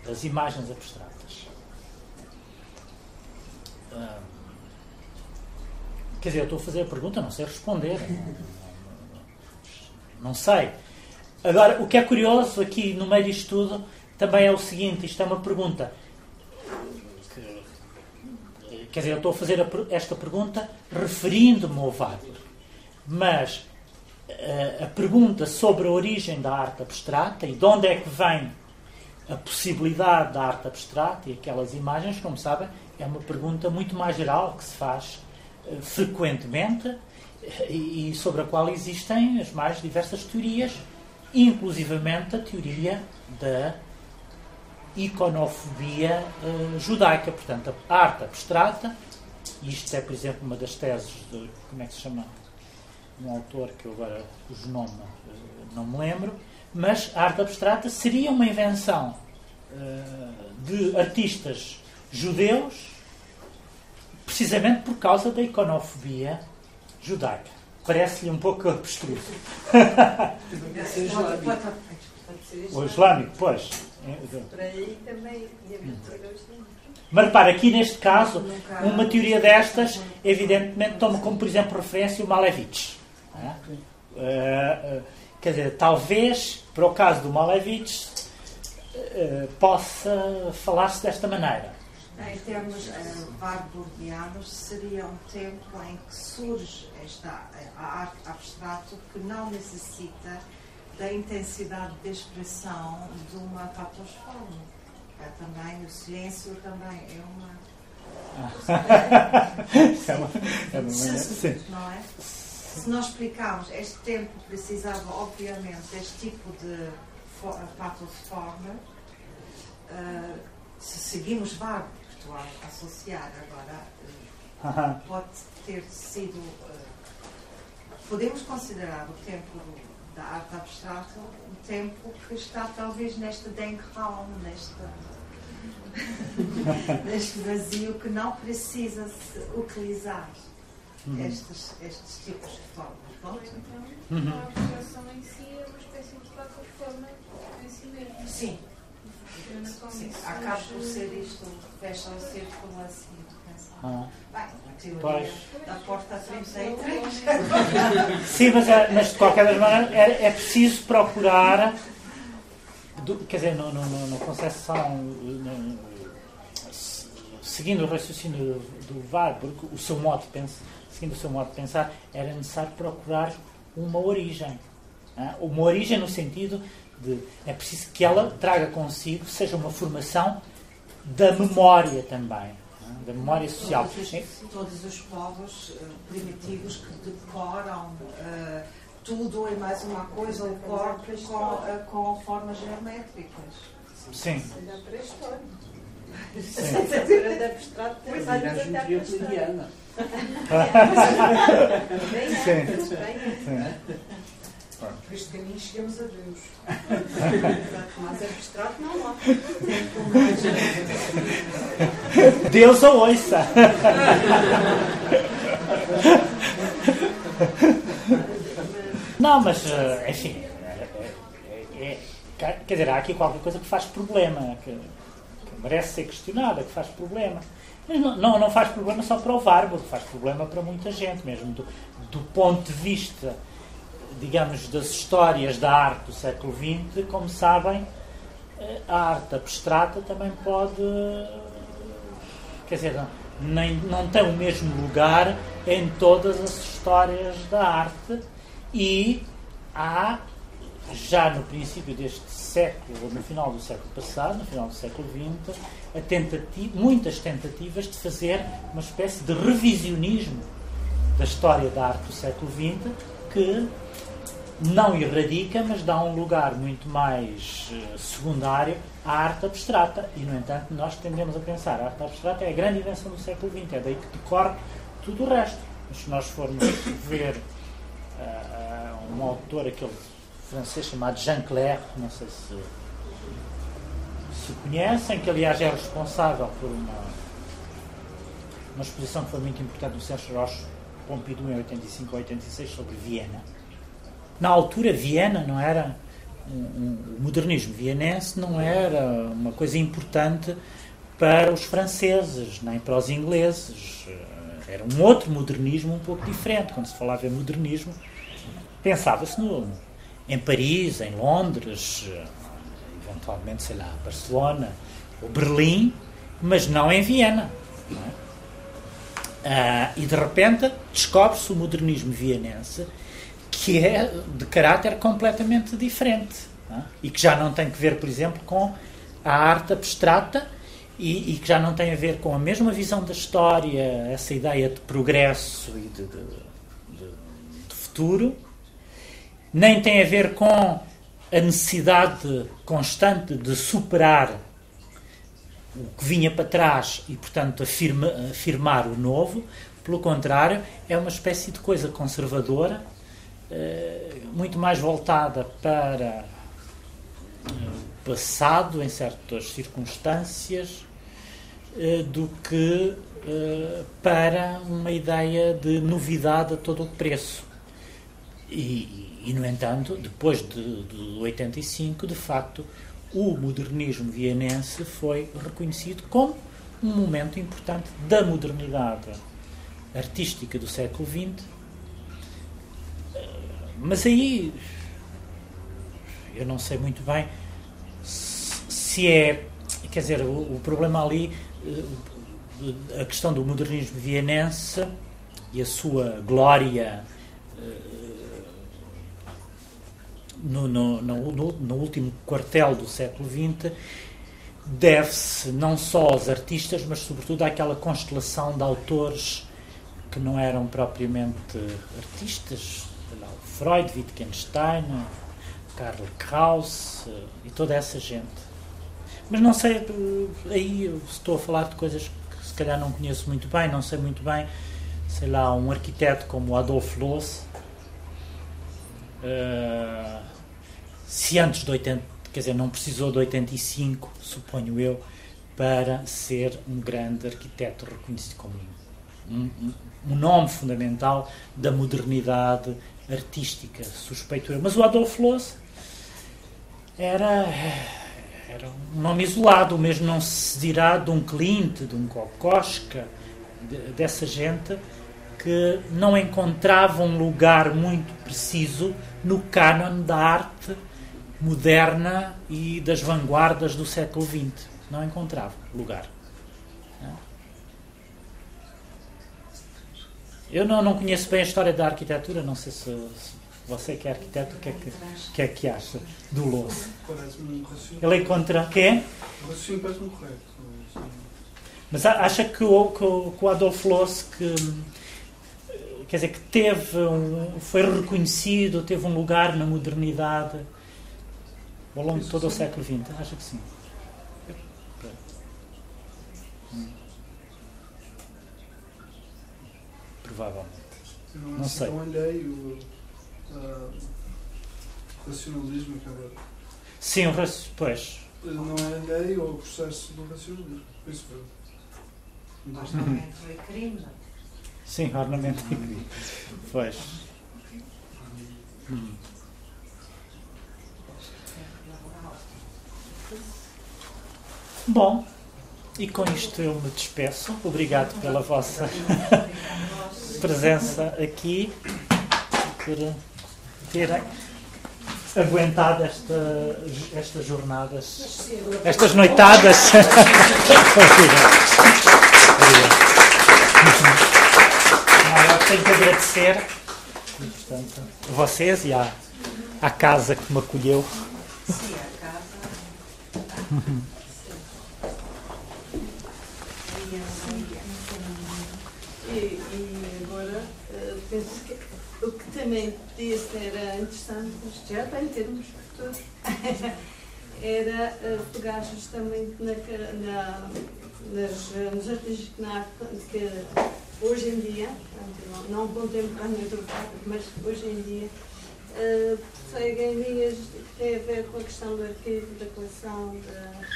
das imagens abstratas. quer dizer, eu estou a fazer a pergunta, não sei responder. Não sei. Agora, o que é curioso aqui no meio disto tudo também é o seguinte: isto é uma pergunta que, quer dizer, eu estou a fazer esta pergunta referindo-me ao Wagner. Mas a, eh, a pergunta sobre a origem da arte abstrata e de onde é que vem a possibilidade da arte abstrata e aquelas imagens, como sabem, é uma pergunta muito mais geral que se faz uh, frequentemente e, e, sobre a qual existem as mais diversas teorias, inclusivamente a teoria da iconofobia uh, judaica, portanto, a arte abstrata, isto é, por exemplo, uma das teses de, como é que se chama? Um autor que eu agora, cujo nome uh, não me lembro, mas a arte abstrata seria uma invenção uh, de artistas judeus, precisamente por causa da iconofobia judaica. Parece-lhe um pouco abstruso. o islâmico, pois. Mas repara, aqui neste caso, uma teoria destas, evidentemente, toma como, por exemplo, referência o Malevich. Uh, quer dizer, talvez, para o caso do Malevich, uh, possa falar-se desta maneira. Em termos warburgianos, seria um tempo em que surge esta, a arte abstrato que não necessita da intensidade de expressão de uma patosforma. É, também o silêncio também é uma. é uma, é uma se, não é? Se nós explicarmos, este tempo precisava, obviamente, deste tipo de patosforma. Uh, se seguimos vago, estou a associar agora, uh, pode ter sido. Uh, podemos considerar o tempo da arte abstrata um tempo que está talvez neste Denkraum, neste, neste vazio que não precisa se utilizar uhum. estes, estes tipos de formas. Pronto? Então, uhum. a abstração em si é uma espécie de plataforma em si mesmo. Sim. Sim. Acaba por ser isto, fecha o círculo assim. Ah. Pois. Da porta 33. Sim, mas, é, mas de qualquer maneira é, é preciso procurar, do, quer dizer, no, no, no, no concessão, no, seguindo o raciocínio do Warburg, o seu modo de pensar, seguindo o seu modo de pensar, era necessário procurar uma origem. Uma origem no sentido de é preciso que ela traga consigo, seja uma formação da memória também da memória social. Todos os, todos os povos uh, primitivos que decoram uh, tudo e mais uma coisa, o corpo com, uh, com formas geométricas. Sim. A Sim. da abstrato, pois é, a geometria euclidiana. Sim. Sim. Por este caminho chegamos a Deus. Mas abstrato não há. Deus ou ouça. Não, mas, eh, enfim, é, é, quer dizer, há aqui qualquer coisa que faz problema, merece ser questionada, que faz problema. Mas não, não, faz problema só para o Warburg, faz problema para muita gente, mesmo do, do ponto de vista digamos, das histórias da arte do século XX, como sabem, eh, a arte abstrata também pode. Quer dizer, não, nem, não tem o mesmo lugar em todas as histórias da arte e há, já no princípio deste século, ou no final do século passado, no final do século XX, tentativa, muitas tentativas de fazer uma espécie de revisionismo da história da arte do século XX que não erradica, mas dá um lugar muito mais uh, secundário à arte abstrata. E, no entanto, nós tendemos a pensar a arte abstrata é a grande invenção do século XX, é daí que decorre tudo o resto. Mas se nós formos ver uh, um autor, aquele francês chamado Jean Clair, não sei se se conhecem, que aliás é responsável por uma, uma exposição que foi muito importante no Centro Roche Pompidou em 85 ou 86 sobre Viena na altura, Viena não era. O modernismo vienense não era uma coisa importante para os franceses, nem para os ingleses. Era um outro modernismo um pouco diferente. Quando se falava em modernismo, pensava-se em Paris, em Londres, eventualmente, sei lá, Barcelona ou Berlim, mas não em Viena. Não é? Uh, e de repente descobre-se o modernismo vienense, que é de caráter completamente diferente é? e que já não tem que ver, por exemplo, com a arte abstrata e, e, que já não tem a ver com a mesma visão da história, essa ideia de progresso e de, de, de, de futuro, nem tem a ver com a necessidade constante de superar o que vinha para trás e, portanto, afirma, afirmar o novo. Pelo contrário, é uma espécie de coisa conservadora, eh, muito mais voltada para o passado, em certas circunstâncias, eh, do que eh, para uma ideia de novidade a todo o preço. E, e no entanto, depois de, de 85, de facto, o modernismo vienense foi reconhecido como um momento importante da modernidade artística do século XX. Mas aí eu não sei muito bem se é. Quer dizer, o, o problema ali, eh, a questão do modernismo vienense e a sua glória no, no, no, no último quartel do século XX deve-se não só aos artistas, mas sobretudo àquela constelação de autores que não eram propriamente artistas, lá, Freud, Wittgenstein, Karl Kraus e toda essa gente. Mas não sei, aí estou a falar de coisas que se calhar não conheço muito bem, não sei muito bem, sei lá, um arquiteto como Adolf Loos, uh, se antes de 80, quer dizer, não precisou de 85, suponho eu, para ser um grande arquiteto reconhecido como um, um, nome fundamental da modernidade artística, suspeito eu. Mas o Adolf Loos era, era um nome isolado, o mesmo não se dirá de um Klimt, de um Kokoschka, de, dessa gente que não encontrava um lugar muito preciso no cânon da arte moderna e das vanguardas do século XX. Não encontrava lugar. Eu não, não conheço bem a história da arquitetura, não sei se, se você que é arquiteto, o que é que, que, é que acha do Louço? Ele encontra. Quê? O parece-me correto. Mas acha que o, que o, Adolfo Loss, que quer dizer que teve um, foi reconhecido, teve um lugar na modernidade ao longo de todo o século XX? Acho que sim. Provavelmente. Não, não sei. Não olhei o uh, racionalismo acaba. Sim, o raci... pois. Não olhei o processo do racionalismo. Isso foi. Ornamento e crime. Sim, ornamento e crime. Pois. Hum. Bom, e com isto eu me despeço. Obrigado pela vossa presença aqui, por terem aguentado esta, estas jornadas, estas noitadas. Obrigado. eu tenho que agradecer portanto, a vocês e à, à casa que me acolheu. Sim, a casa. penso que o que também disse era interessante, já em termos futuros, era uh, pegar justamente na, na, nas, nos artistas que, na, que hoje em dia, não, contemporâneos mas hoje em dia, seguem linhas que têm a ver com a questão do arquivo, da coleção.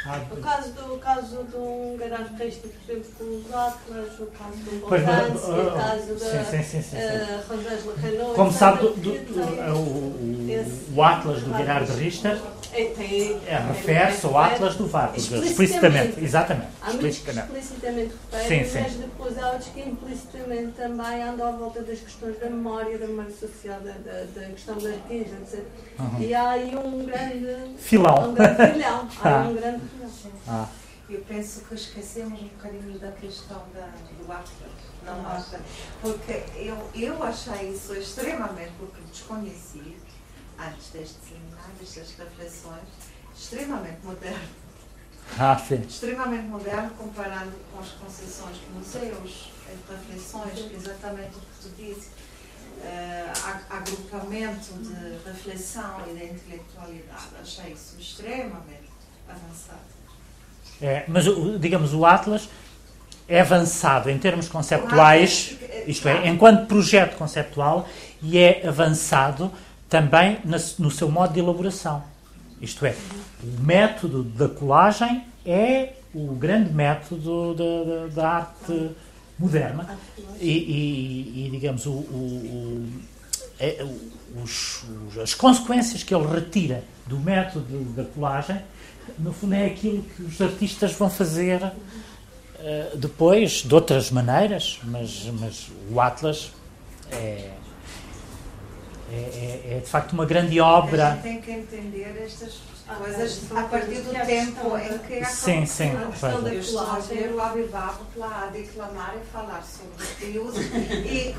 Ah, o, caso do, o caso de um garagem texto, por exemplo, com os Atlas, o caso do Bondantes, uh, o caso da sim, sim, sim, uh, Rosângela Canoa. Como sabe, do, do, do, o, o, o, Atlas do Gerard Richter é, é, refere-se ao Atlas do Vargas, explicitamente, explicitamente exatamente. Há muitos que explicitamente referem, mas depois há outros que implicitamente também andam à volta das questões da memória, da memória social, da, da, da questão da arquivos, etc. Uhum. E há aí um grande filão. Um grande filhão. Há ah. um grande filhão. Ah. eu penso que esquecemos um bocadinho da questão da, do Atlas, não acha? Porque eu, eu achei isso extremamente, porque desconheci antes deste seminário, destas reflexões, extremamente moderno. Ah, sim. Extremamente moderno comparando com as concessões que museus, reflexões, exatamente o que tu disse, uh, agrupamento de reflexão e de intelectualidade. Achei isso extremamente avançado. É, mas, digamos, o Atlas é avançado em termos conceptuais, isto é, enquanto projeto conceptual, e é avançado também no seu modo de elaboração. Isto é, o método da colagem é o grande método da, da, da arte moderna e, e, e digamos, o, o, o, é, os, as consequências que ele retira do método da colagem no fundo é aquilo que os artistas vão fazer uh, depois, de outras maneiras, mas, mas o Atlas é, é, é, é, de facto uma grande obra. A gente tem que entender estas coisas a partir do tempo em que a sim, sim, a questão da colagem, o Avivava lá a declamar e falar sobre o e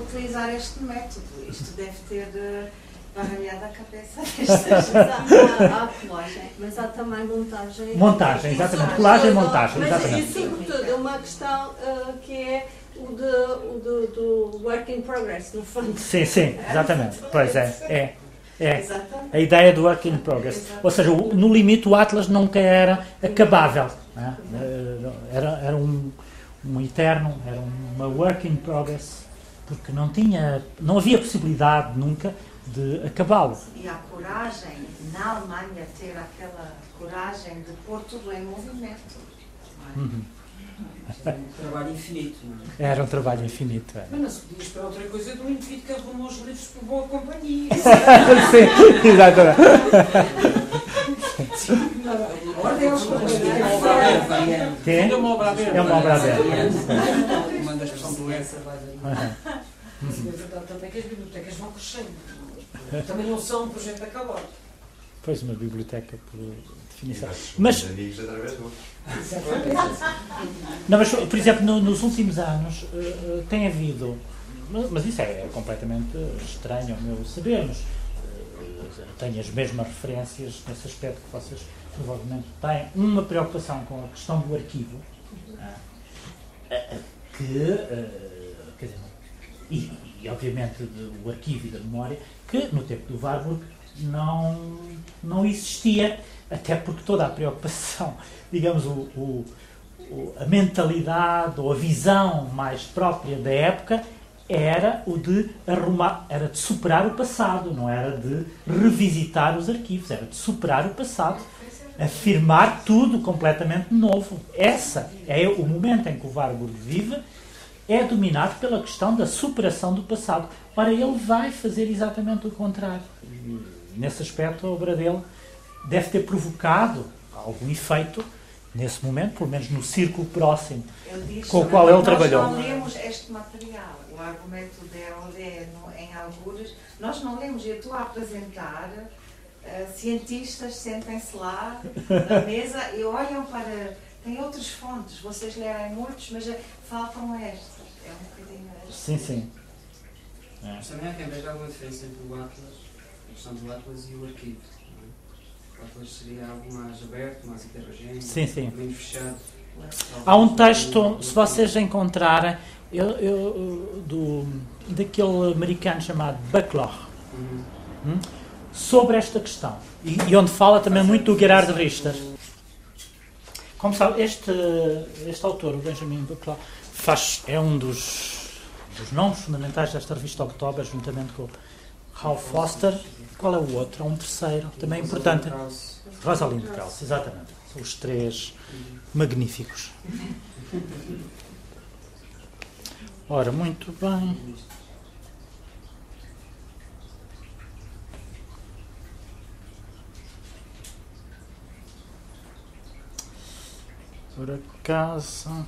utilizar este método. Isto deve ter de baralhada a cabeça destas. há, há colagem, mas há também montagem. Montagem, exatamente. Colagem e montagem, mas, exatamente. E sobretudo é uma questão uh, que é o, de, o do, do, work in progress, no fundo. Sim, sim, exatamente. Pois é, é. É a ideia do work in progress. Ou seja, no limite o Atlas nunca era acabável. Né? Era, era um, um eterno, era uma work in progress, porque não tinha, não havia possibilidade nunca de acabá-lo. E a coragem, na Alemanha, ter aquela coragem de pôr tudo em movimento. Uhum. Era um trabalho infinito, não é? Era um trabalho infinito. É. Mas não se podia esperar outra coisa do indivíduo que arrumou os livros por boa companhia. Sim, exatamente. É uma obra aberta. É uma obra aberta. Uma das pessoas doença é verdade também que as bibliotecas vão crescendo. Também não são um projeto acabado. Pois, uma biblioteca por definição. Mas, não, mas, por exemplo, no, nos últimos anos uh, tem havido, mas isso é, completamente estranho ao meu saber, mas uh, tenho as mesmas referências nesse aspecto que vocês provavelmente têm, uma preocupação com a questão do arquivo, uh, que, quer dizer, e, e obviamente o arquivo e da memória, que no tempo do Warburg não, não existia, até porque toda a preocupação, digamos, o, o, a mentalidade ou a visão mais própria da época era o de arrumar, era de superar o passado, não era de revisitar os arquivos, era de superar o passado, afirmar tudo completamente novo. Essa é o momento em que o Warburg vive é dominado pela questão da superação do passado. Ora, ele vai fazer exatamente o contrário. Nesse aspecto, a obra dele deve ter provocado algum efeito nesse momento, pelo menos no círculo próximo diz, com o qual ele trabalhou. Nós não lemos este material, o argumento dele em algures, nós não lemos, eu estou a apresentar, uh, cientistas sentem-se lá na mesa e olham para. Tem outras fontes, vocês lerem muitos, mas faltam estas é um bocadinho. Sim, sim. É. Mas também há quem veja alguma diferença entre o Atlas, a questão do Atlas e o arquivo. O Atlas seria algo mais aberto, mais heterogéneo, sim, sim. menos fechado. Há um texto, se vocês encontrarem, eu, eu, do, daquele americano chamado Buckler, uhum. Hum, sobre esta questão. E, e, onde fala também muito do Gerhard Richter. Como sabe, este, este autor, o Benjamin Buckler, faz, é um dos, dos nomes fundamentais desta revista Oktober, juntamente com Ralph Foster. Qual é o outro? Há um terceiro, também importante. Rosalind Krauss, exatamente. Os três magníficos. Ora, muito bem. Por acaso.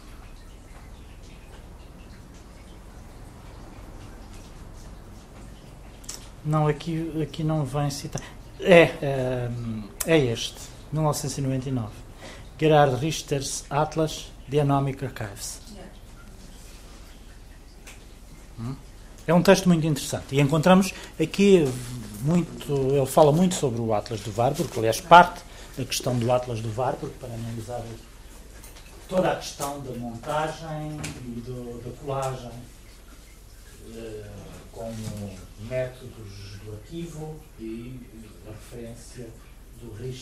Não, aqui, aqui não vem citar. É, é, é este, 1999. Gerhard Richter's Atlas Genomic Archives. Hum? É um texto muito interessante e encontramos aqui muito, ele fala muito sobre o Atlas do Warburg, aliás parte da questão do Atlas do Warburg para analisar toda a questão da montagem e do, da colagem eh, como métodos do arquivo e a referência do Richter